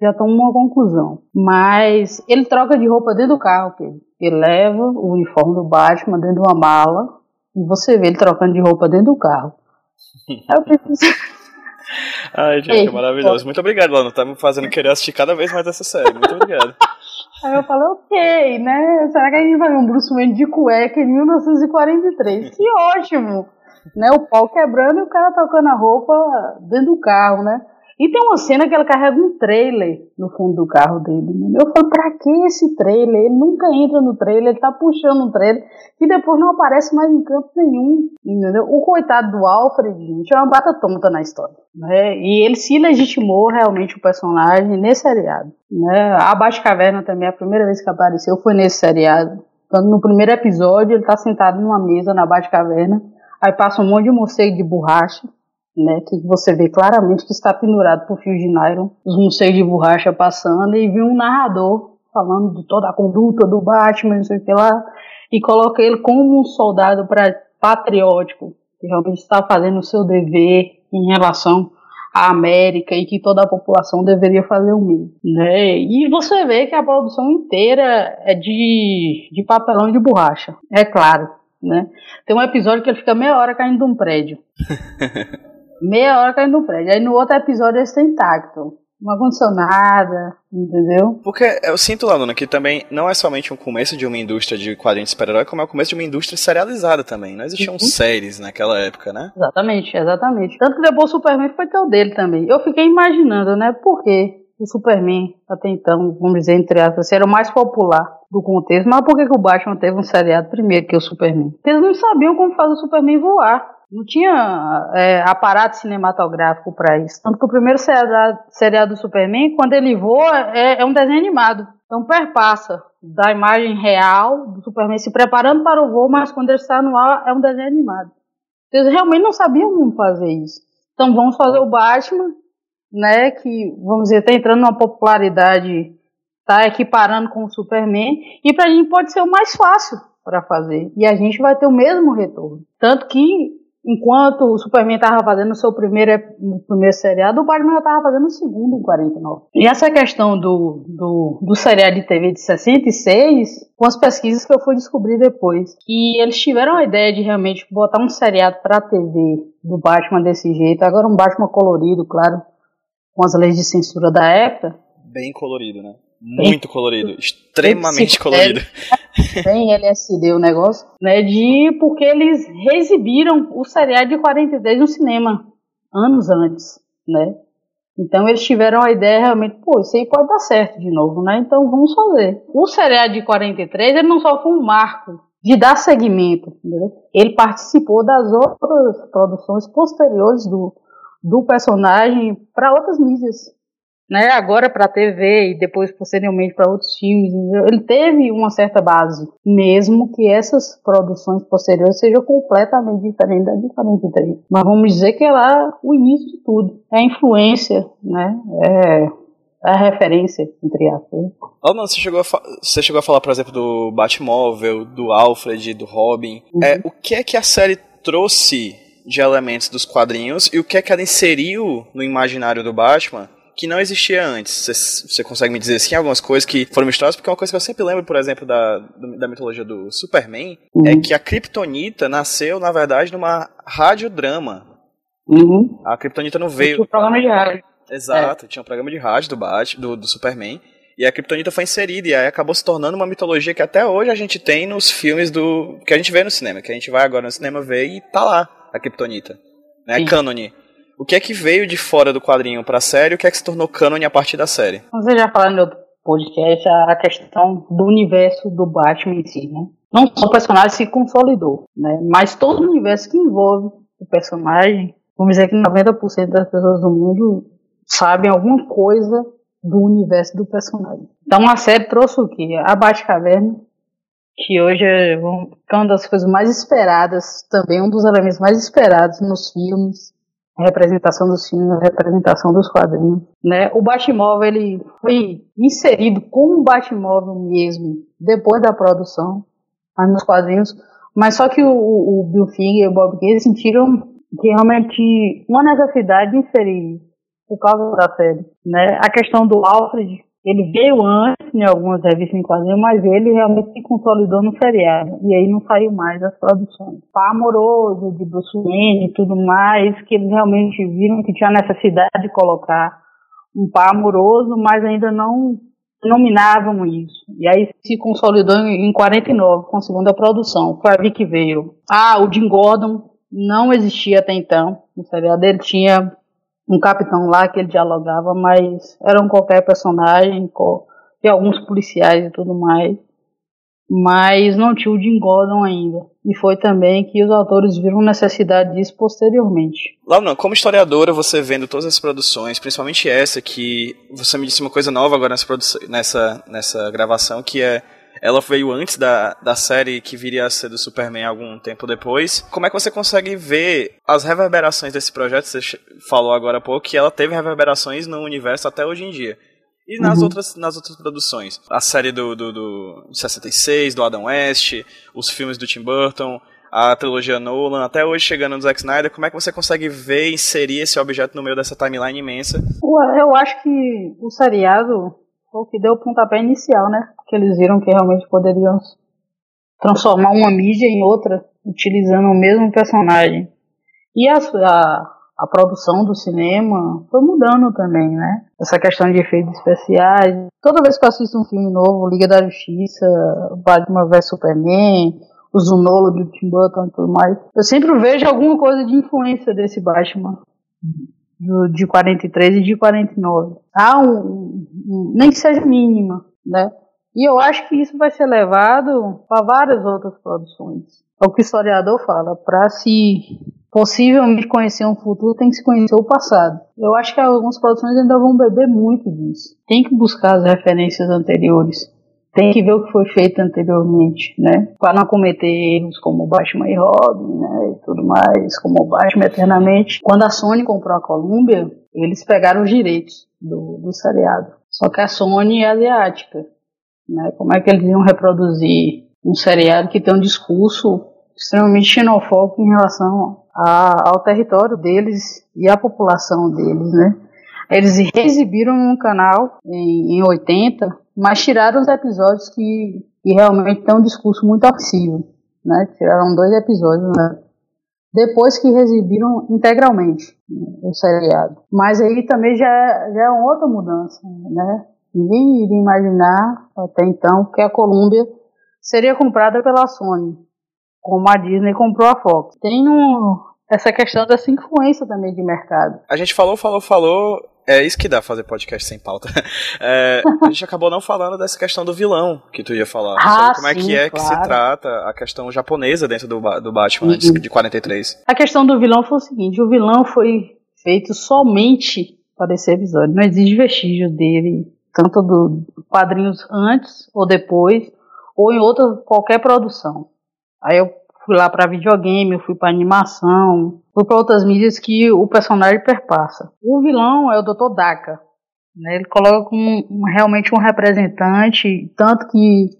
já toma uma conclusão. Mas ele troca de roupa dentro do carro, Pedro. Ele leva o uniforme do Batman dentro de uma mala e você vê ele trocando de roupa dentro do carro. Aí eu pensei. Ai, gente, é maravilhoso. Muito obrigado, Lana. Tá me fazendo querer assistir cada vez mais essa série. Muito obrigado. Aí eu falei, ok, né? Será que a gente vai ver um Bruce Wayne de cueca em 1943? Que ótimo! Né? O pau quebrando e o cara trocando a roupa dentro do carro, né? E tem uma cena que ela carrega um trailer no fundo do carro dele. Né? Eu falo, pra que esse trailer? Ele nunca entra no trailer, ele tá puxando um trailer que depois não aparece mais em campo nenhum. Entendeu? O coitado do Alfred, gente, é uma bata tonta na história. Né? E ele se legitimou realmente o personagem nesse seriado. Né? A Baixa Caverna também, a primeira vez que apareceu foi nesse seriado. Então, no primeiro episódio, ele tá sentado numa mesa na Baixa Caverna, aí passa um monte de morcego de borracha né, que você vê claramente que está pendurado por fios de nylon, os morcegos de borracha passando, e viu um narrador falando de toda a conduta do Batman, não sei o que lá, e coloca ele como um soldado pra, patriótico, que realmente está fazendo o seu dever em relação à América e que toda a população deveria fazer o mesmo. Né? E você vê que a produção inteira é de, de papelão de borracha, é claro. Né? Tem um episódio que ele fica meia hora caindo de um prédio. meia hora caindo no prédio. Aí no outro episódio ele está intacto. Não aconteceu nada, entendeu? Porque eu sinto, Luna, que também não é somente um começo de uma indústria de quadrinhos de super-herói, como é o começo de uma indústria serializada também. Não existiam uhum. séries naquela época, né? Exatamente, exatamente. Tanto que depois o Superman foi ter o dele também. Eu fiquei imaginando, né, por que o Superman, até então, vamos dizer, entre aspas, era o mais popular do contexto, mas por que, que o Batman teve um seriado primeiro que o Superman? Porque eles não sabiam como fazer o Superman voar. Não tinha é, aparato cinematográfico para isso. Tanto que o primeiro seriado, do Superman, quando ele voa, é, é um desenho animado. Então perpassa da imagem real do Superman se preparando para o voo, mas quando ele está no ar é um desenho animado. Eles realmente não sabiam como fazer isso. Então vamos fazer o Batman, né, que vamos dizer, está entrando numa popularidade, está equiparando com o Superman, e para a gente pode ser o mais fácil para fazer. E a gente vai ter o mesmo retorno. Tanto que enquanto o Superman estava fazendo o seu primeiro, primeiro seriado, o Batman já estava fazendo o segundo em 49. E essa questão do, do, do seriado de TV de 66, com as pesquisas que eu fui descobrir depois, que eles tiveram a ideia de realmente botar um seriado para TV do Batman desse jeito, agora um Batman colorido, claro, com as leis de censura da época. Bem colorido, né? Muito colorido, extremamente colorido. Bem LSD o negócio, né? De porque eles reexibiram o seriado de 43 no cinema anos antes, né? Então eles tiveram a ideia realmente, pô, isso aí pode dar certo de novo, né? Então vamos fazer. O seriado de 43 ele não só foi um marco de dar seguimento, entendeu? ele participou das outras produções posteriores do, do personagem para outras mídias, né, agora para a TV e depois posteriormente para outros filmes. Ele teve uma certa base, mesmo que essas produções posteriores sejam completamente diferentes da de 43. Mas vamos dizer que é lá o início de tudo. É a influência, né? É a referência, entre aspas. Oh, não, você chegou, a você chegou a falar, por exemplo, do Batmóvel, do Alfred, do Robin. Uhum. É, o que é que a série trouxe de elementos dos quadrinhos e o que é que ela inseriu no imaginário do Batman que não existia antes. Você, consegue me dizer assim algumas coisas que foram misturadas? Porque uma coisa que eu sempre lembro, por exemplo, da, da mitologia do Superman uhum. é que a Kryptonita nasceu, na verdade, numa radiodrama. Uhum. A Kryptonita não veio. Tinha um programa de rádio. Exato, é. tinha um programa de rádio do Bat, do, do Superman. E a Kryptonita foi inserida e aí acabou se tornando uma mitologia que até hoje a gente tem nos filmes do que a gente vê no cinema, que a gente vai agora no cinema ver e tá lá a Kryptonita, né? Cânone. O que é que veio de fora do quadrinho para a série o que é que se tornou cânone a partir da série? Você já falou no podcast a questão do universo do Batman em si, né? Não só o personagem se consolidou, né? Mas todo o universo que envolve o personagem, vamos dizer que 90% das pessoas do mundo sabem alguma coisa do universo do personagem. Então a série trouxe o quê? A Batcaverna, que hoje é uma das coisas mais esperadas, também um dos elementos mais esperados nos filmes, representação dos filmes, representação dos quadrinhos, né? O Batmóvel ele foi inserido como Batmóvel mesmo depois da produção, nos quadrinhos, mas só que o, o Bill Finger e o Bob Gale sentiram que realmente uma necessidade de inserir por causa da série, né? A questão do Alfred ele veio antes em algumas revistas em quadrinhos, mas ele realmente se consolidou no seriado. E aí não saiu mais das produções. Pá amoroso de Bruce Wayne e tudo mais, que eles realmente viram que tinha necessidade de colocar um pá amoroso, mas ainda não nominavam isso. E aí se consolidou em 49 com a segunda produção. Foi ali que veio. Ah, o Jim Gordon não existia até então. No seriado ele tinha um capitão lá que ele dialogava, mas eram qualquer personagem, e alguns policiais e tudo mais. Mas não tinha o Jim Gordon ainda. E foi também que os autores viram necessidade disso posteriormente. Launa, como historiadora, você vendo todas as produções, principalmente essa, que você me disse uma coisa nova agora nessa, nessa, nessa gravação, que é ela veio antes da, da série que viria a ser do Superman algum tempo depois. Como é que você consegue ver as reverberações desse projeto? Você falou agora há pouco que ela teve reverberações no universo até hoje em dia. E nas, uhum. outras, nas outras produções? A série do, do, do 66, do Adam West, os filmes do Tim Burton, a trilogia Nolan, até hoje chegando no Zack Snyder, como é que você consegue ver e inserir esse objeto no meio dessa timeline imensa? Eu acho que o seriado foi o que deu o pontapé inicial, né? Porque eles viram que realmente poderiam transformar uma mídia em outra, utilizando o mesmo personagem. E a, a, a produção do cinema foi mudando também, né? Essa questão de efeitos especiais. Toda vez que eu assisto um filme novo, Liga da Justiça, Batman vs Superman, o Zunolo do Tim Burton e tudo mais, eu sempre vejo alguma coisa de influência desse Batman do, de 43 e de 49. Há um, um, nem que seja mínima, né? E eu acho que isso vai ser levado para várias outras produções. É o que o historiador fala, para se possivelmente conhecer um futuro, tem que se conhecer o passado. Eu acho que algumas produções ainda vão beber muito disso. Tem que buscar as referências anteriores tem que ver o que foi feito anteriormente, né? Para não cometer erros como Batman e Robin, né? E tudo mais, como Batman Eternamente. Quando a Sony comprou a Columbia, eles pegaram os direitos do, do seriado. Só que a Sony é asiática, né? Como é que eles iam reproduzir um seriado que tem um discurso extremamente xenofóbico em relação a, ao território deles e à população deles, né? Eles exibiram no canal em, em 80, mas tiraram os episódios que, que realmente têm um discurso muito agressivo, né? Tiraram dois episódios, né? Depois que exibiram integralmente né, o seriado. Mas aí também já, é, já é outra mudança, né? Ninguém iria imaginar até então que a Columbia seria comprada pela Sony, como a Disney comprou a Fox. Tem um, essa questão dessa influência também de mercado. A gente falou, falou, falou. É isso que dá fazer podcast sem pauta. É, a gente acabou não falando dessa questão do vilão que tu ia falar. Ah, como é sim, que é claro. que se trata a questão japonesa dentro do, do Batman de- de 43. A questão do vilão foi o seguinte: o vilão foi feito somente para esse episódio. Não existe vestígio dele, tanto do quadrinhos antes ou depois, ou em outra qualquer produção. Aí eu fui lá para videogame, eu fui para animação, fui para outras mídias que o personagem perpassa. O vilão é o Dr. Daka. Né? Ele coloca como um- realmente um representante, tanto que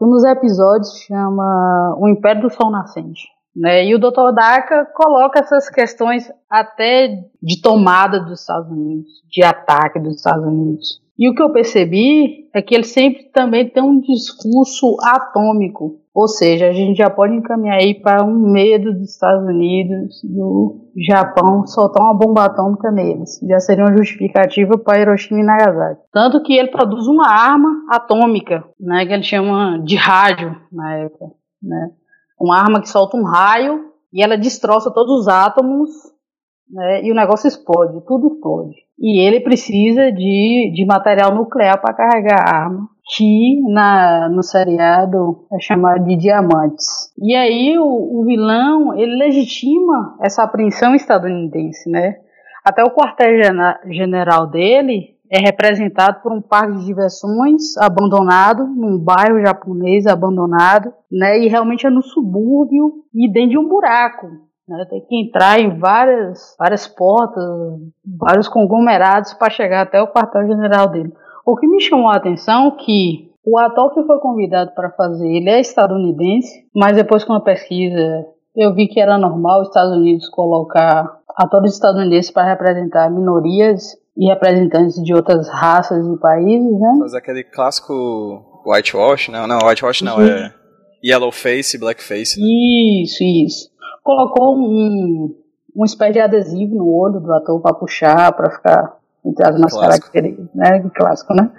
um dos episódios chama O Império do Sol Nascente. Né? E o Dr. Daka coloca essas questões até de tomada dos Estados Unidos, de ataque dos Estados Unidos. E o que eu percebi é que ele sempre também tem um discurso atômico, ou seja, a gente já pode encaminhar aí para um medo dos Estados Unidos, do Japão, soltar uma bomba atômica neles. Já seria uma justificativa para Hiroshima e Nagasaki. Tanto que ele produz uma arma atômica, né, que ele chama de rádio na época, né? Uma arma que solta um raio e ela destroça todos os átomos né, e o negócio explode, tudo explode. E ele precisa de, de material nuclear para carregar a arma, que na, no seriado é chamado de diamantes. E aí o, o vilão, ele legitima essa apreensão estadunidense, né? Até o quartel-general dele é representado por um parque de diversões abandonado, num bairro japonês abandonado, né? E realmente é no subúrbio e dentro de um buraco, né? Tem que entrar em várias, várias portas, vários conglomerados para chegar até o quartel-general dele. O que me chamou a atenção é que o ator que foi convidado para fazer, ele é estadunidense, mas depois com a pesquisa eu vi que era normal os Estados Unidos colocar atores estadunidenses para representar minorias e representantes de outras raças e países, né? Fazer aquele clássico whitewash, não, não, whitewash não, é yellow face, black face. Isso, isso. Colocou um, uma espécie de adesivo no olho do ator para puxar, para ficar entre as umas Clássico. características, né? Clássico, né?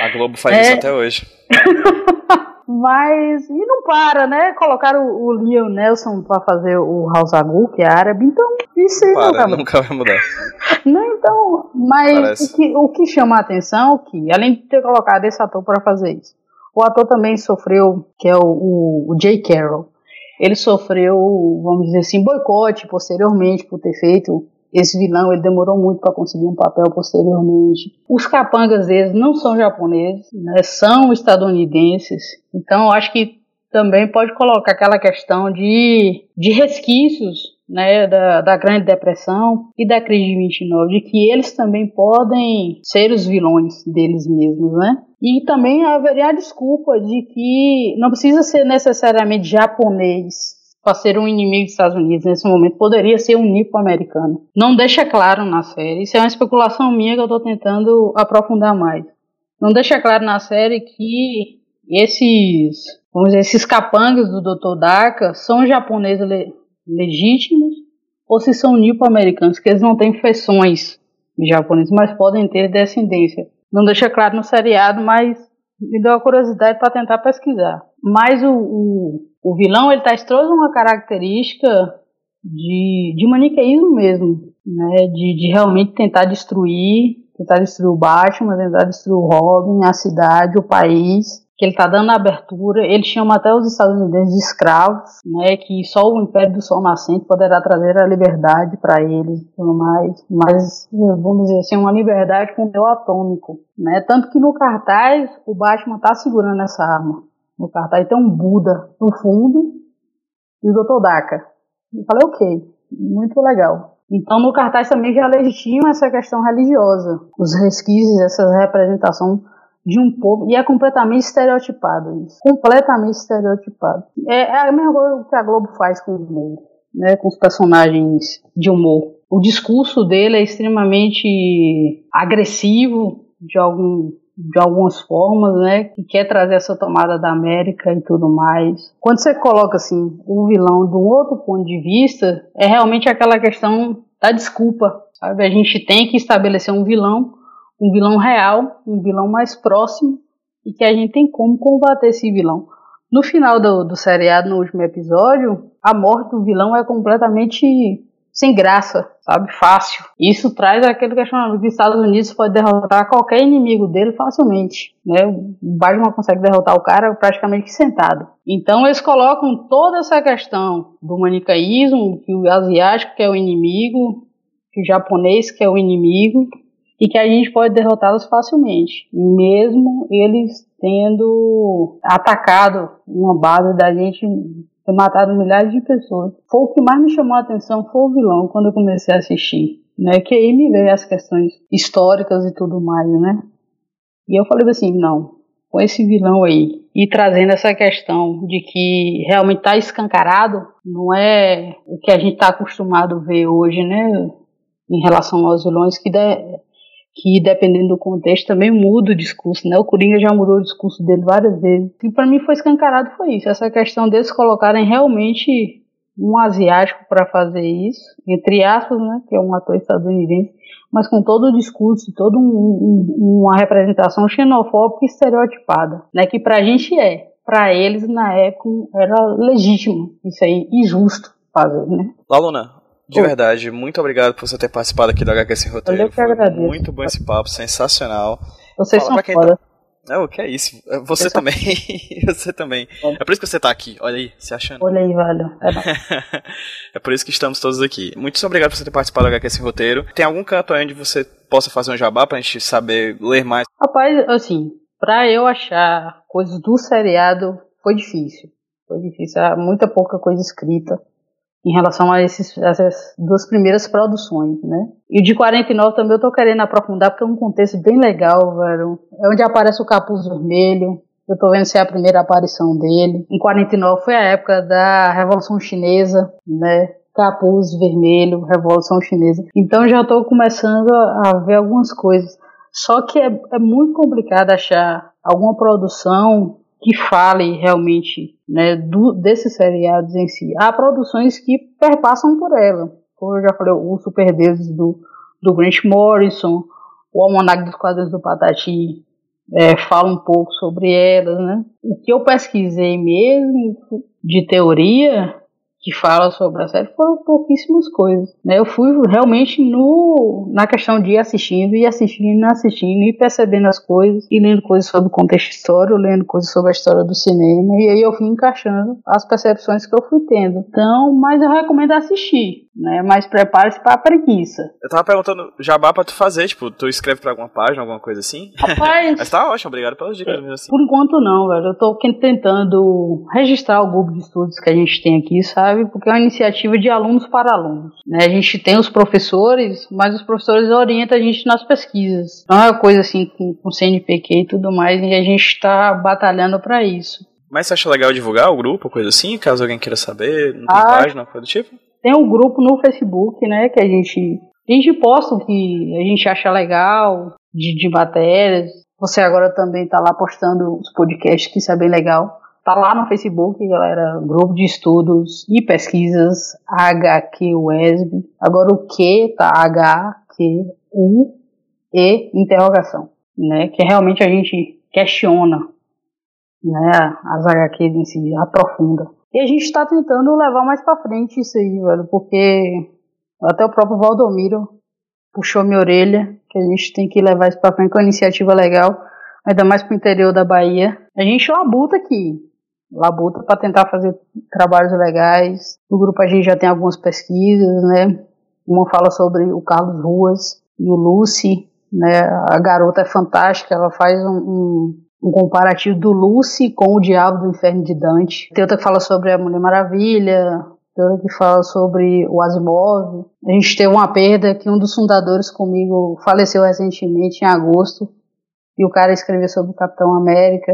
A Globo faz É. isso até hoje. Mas, e não para, né? Colocaram o, o Leon Nelson para fazer o House Agu, que é árabe, então, isso aí não Para, vai nunca vai mudar. Não, então, mas o que, o que chama a atenção é que, além de ter colocado esse ator para fazer isso, o ator também sofreu, que é o, o, o Jay Carroll, ele sofreu, vamos dizer assim, boicote posteriormente por ter feito esse vilão, ele demorou muito para conseguir um papel posteriormente. Os capangas deles não são japoneses, né, são estadunidenses, então acho que também pode colocar aquela questão de, de resquícios né, da, da Grande Depressão e da crise de 29, de que eles também podem ser os vilões deles mesmos, né? E também haveria a desculpa de que não precisa ser necessariamente japonês para ser um inimigo dos Estados Unidos nesse momento, poderia ser um nipo-americano. Não deixa claro na série, isso é uma especulação minha que eu estou tentando aprofundar mais. Não deixa claro na série que esses, vamos dizer, esses capangas do Dr. Daka são japoneses legítimos ou se são nipo-americanos, que eles não têm feições japoneses, mas podem ter descendência. Não deixa claro no seriado, mas me deu a curiosidade para tentar pesquisar. Mas o, o, o vilão, ele traz toda uma característica de, de maniqueísmo mesmo, né? De, de realmente tentar destruir, tentar destruir o Batman, tentar destruir o Robin, a cidade, o país, que ele está dando abertura. Ele chama até os estadunidenses de escravos, né? Que só o Império do Sol Nascente poderá trazer a liberdade para eles e tudo mais. Mas, vamos dizer assim, uma liberdade com o atômico, né? Tanto que no cartaz, o Batman está segurando essa arma. No cartaz tem um Buda no fundo e o Dr. Daka. Eu falei, ok, muito legal. Então no cartaz também já legitima essa questão religiosa, os resquícios, essa representação de um povo, e é completamente estereotipado isso. Completamente estereotipado. É, é a mesma coisa que a Globo faz com os negros. né, com os personagens de humor. O discurso dele é extremamente agressivo de algum de algumas formas, né, que quer trazer essa tomada da América e tudo mais. Quando você coloca assim o vilão de um outro ponto de vista, é realmente aquela questão da desculpa, sabe? A gente tem que estabelecer um vilão, um vilão real, um vilão mais próximo e que a gente tem como combater esse vilão. No final do, do seriado, no último episódio, a morte do vilão é completamente sem graça, sabe? Fácil. Isso traz aquele questionamento que os Estados Unidos pode derrotar qualquer inimigo dele facilmente, né? O Batman consegue derrotar o cara praticamente sentado. Então eles colocam toda essa questão do manicaísmo, que o asiático que é o inimigo, que o japonês que é o inimigo, e que a gente pode derrotá-los facilmente, mesmo eles tendo atacado uma base da gente ter matado milhares de pessoas. Foi o que mais me chamou a atenção, foi o vilão, quando eu comecei a assistir. Né, que aí me veio as questões históricas e tudo mais, né? E eu falei assim, não, com esse vilão aí, e trazendo essa questão de que realmente está escancarado, não é o que a gente está acostumado a ver hoje, né? Em relação aos vilões, que que dependendo do contexto também muda o discurso, né? O Coringa já mudou o discurso dele várias vezes. E para mim foi escancarado foi isso, essa questão deles colocarem realmente um asiático para fazer isso, entre aspas, né, que é um ator estadunidense, mas com todo o discurso, toda um, um, uma representação xenofóbica e estereotipada, né, que pra gente é, para eles na época era legítimo, isso aí, injusto fazer, né. Laluna, de verdade, muito obrigado por você ter participado aqui do HQ Sem Roteiro. Eu que agradeço. Muito bom esse papo, sensacional. Vocês Fala são foda. Tá... É, o que é isso? É, você também. você também. É. por isso que você tá aqui. Olha aí, se achando. Olha aí, velho. É, é por isso que estamos todos aqui. Muito obrigado por você ter participado do HQ Sem Roteiro. Tem algum canto onde você possa fazer um jabá pra gente saber ler mais? Rapaz, assim, pra eu achar coisas do seriado foi difícil. Foi difícil. Há muita pouca coisa escrita em relação a esses, essas duas primeiras produções, né? E de 49 também eu tô querendo aprofundar porque é um contexto bem legal, velho. É onde aparece o capuz vermelho. Eu tô vendo se é a primeira aparição dele. Em 49 foi a época da Revolução Chinesa, né? Capuz vermelho, Revolução Chinesa. Então já tô começando a ver algumas coisas. Só que é, é muito complicado achar alguma produção que fale realmente né, do, desses seriados em si. Há produções que perpassam por ela. Como eu já falei, o Super Deuses do, do Grant Morrison, o Almanac dos Quadrinhos do Patati é, fala um pouco sobre elas. Né? O que eu pesquisei mesmo de teoria que fala sobre a série foram pouquíssimas coisas. Né? Eu fui realmente no, na questão de ir assistindo e assistindo e assistindo e percebendo as coisas e lendo coisas sobre o contexto histórico, lendo coisas sobre a história do cinema e aí eu fui encaixando as percepções que eu fui tendo. Então, mas eu recomendo assistir né? Mas prepare-se pra preguiça. Eu tava perguntando jabá pra tu fazer, tipo, tu escreve pra alguma página, alguma coisa assim? Rapaz. Mas tá ótimo, obrigado pelas dicas mesmo assim. Por enquanto não, velho. Eu tô tentando registrar o grupo de estudos que a gente tem aqui, sabe? Porque é uma iniciativa de alunos para alunos. Né? A gente tem os professores, mas os professores orientam a gente nas pesquisas. Não é uma coisa assim com, com CNPq e tudo mais, e a gente tá batalhando para isso. Mas você acha legal divulgar o grupo, coisa assim, caso alguém queira saber? Não tem ah, página, coisa do tipo? Tem um grupo no Facebook, né, que a gente, a gente posta o que a gente acha legal, de, de matérias. Você agora também está lá postando os podcasts, que isso é bem legal. Tá lá no Facebook, galera, grupo de estudos e pesquisas HQ WESB. Agora o que tá H, Q, U, E, interrogação, né? Que realmente a gente questiona, né? As HQs em si, aprofunda. E a gente está tentando levar mais para frente isso aí, velho, porque até o próprio Valdomiro puxou minha orelha, que a gente tem que levar isso para frente com uma iniciativa legal, ainda mais pro interior da Bahia. A gente labuta aqui, labuta para tentar fazer trabalhos legais. No grupo a gente já tem algumas pesquisas, né? Uma fala sobre o Carlos Ruas e o Lucy, né? A garota é fantástica, ela faz um, um um comparativo do Lucy com o Diabo do Inferno de Dante. Tem outra que fala sobre a Mulher Maravilha, tem outra que fala sobre o Asimov. A gente teve uma perda que um dos fundadores comigo faleceu recentemente, em agosto, e o cara escreveu sobre o Capitão América.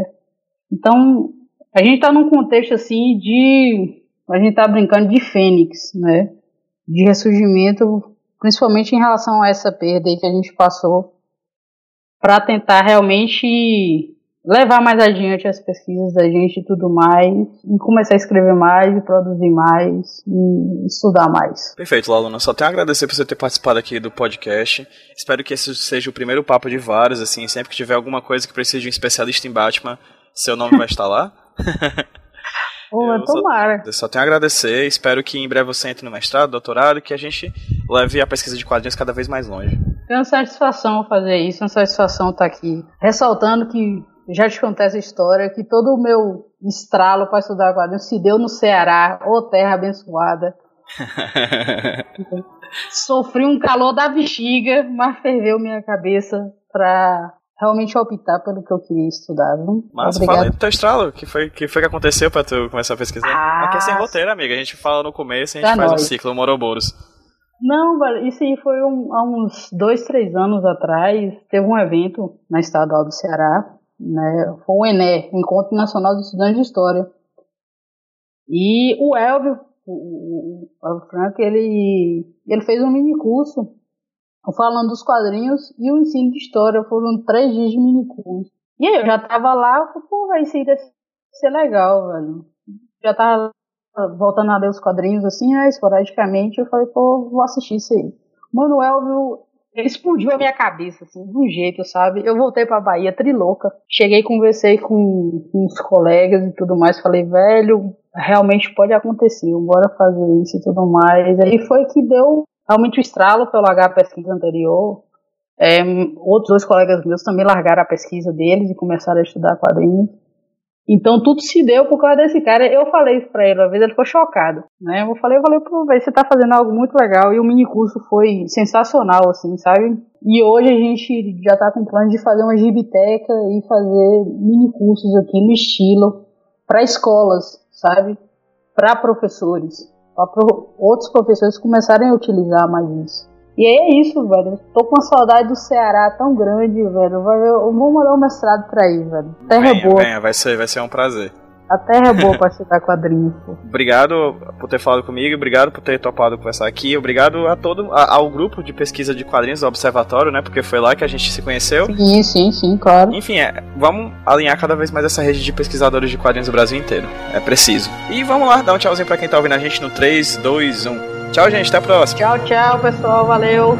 Então, a gente está num contexto assim de a gente tá brincando de fênix, né? De ressurgimento, principalmente em relação a essa perda que a gente passou, para tentar realmente levar mais adiante as pesquisas da gente e tudo mais, e começar a escrever mais, e produzir mais, e estudar mais. Perfeito, Laluna. Só tenho a agradecer por você ter participado aqui do podcast. Espero que esse seja o primeiro papo de vários, assim, sempre que tiver alguma coisa que precise de um especialista em Batman, seu nome vai estar lá. Pô, eu tomara. Só, eu só tenho a agradecer, espero que em breve você entre no mestrado, doutorado, que a gente leve a pesquisa de quadrinhos cada vez mais longe. É uma satisfação fazer isso, é uma satisfação estar aqui. Ressaltando que já te contei essa história, que todo o meu estralo para estudar quadrinhos se deu no Ceará, ô terra abençoada. Sofri um calor da bexiga, mas ferveu minha cabeça para realmente optar pelo que eu queria estudar. Viu? Mas Obrigado. fala aí do teu estralo, que foi que foi que aconteceu para tu começar a pesquisar? Ah, Aqui é sem roteiro, amiga. A gente fala no começo e a gente faz nós. um ciclo Moroboros. Não, isso aí foi um, há uns dois, três anos atrás. Teve um evento na Estadual do Ceará né? Foi o ENE, Encontro Nacional de Estudantes de História. E o Elvio, o, o, Frank, ele, ele fez um mini curso falando dos quadrinhos e o ensino de história. Foram três dias de mini curso. E aí eu já tava lá, eu falei, pô, vai deve ser legal, velho. Já tava voltando a ler os quadrinhos assim, né, esporadicamente, eu falei, pô, vou assistir isso aí. Mano, o Elvio, explodiu a minha cabeça, assim, de um jeito, sabe? Eu voltei pra Bahia trilouca. Cheguei, conversei com, os colegas e tudo mais. Falei, velho, realmente pode acontecer, bora fazer isso e tudo mais. Aí foi que deu realmente o estralo pelo H pesquisa anterior. É, outros dois colegas meus também largaram a pesquisa deles e começaram a estudar quadrinhos. Então tudo se deu por causa desse cara. Eu falei isso pra ele, uma vez ele ficou chocado, né? Eu falei, eu falei, pô, véio, você tá fazendo algo muito legal e o mini curso foi sensacional, assim, sabe? E hoje a gente já tá com plano de fazer uma gibiteca e fazer mini cursos aqui no estilo para escolas, sabe? Para professores, para outros professores começarem a utilizar mais isso. E é isso, velho. Tô com uma saudade do Ceará tão grande, velho. Eu vou mandar um mestrado pra aí, velho. Terra venha, boa. Venha, vai ser, vai ser um prazer. A terra é boa pra estudar quadrinhos. Obrigado por ter falado comigo, obrigado por ter topado conversar aqui, obrigado a todo a, ao grupo de pesquisa de quadrinhos do Observatório, né? Porque foi lá que a gente se conheceu. Sim, sim, sim, claro. Enfim, é, vamos alinhar cada vez mais essa rede de pesquisadores de quadrinhos do Brasil inteiro. É preciso. E vamos lá, dar um tchauzinho pra quem tá ouvindo a gente no 3, 2, 1. Tchau, gente. Até a próxima. Tchau, tchau, pessoal. Valeu.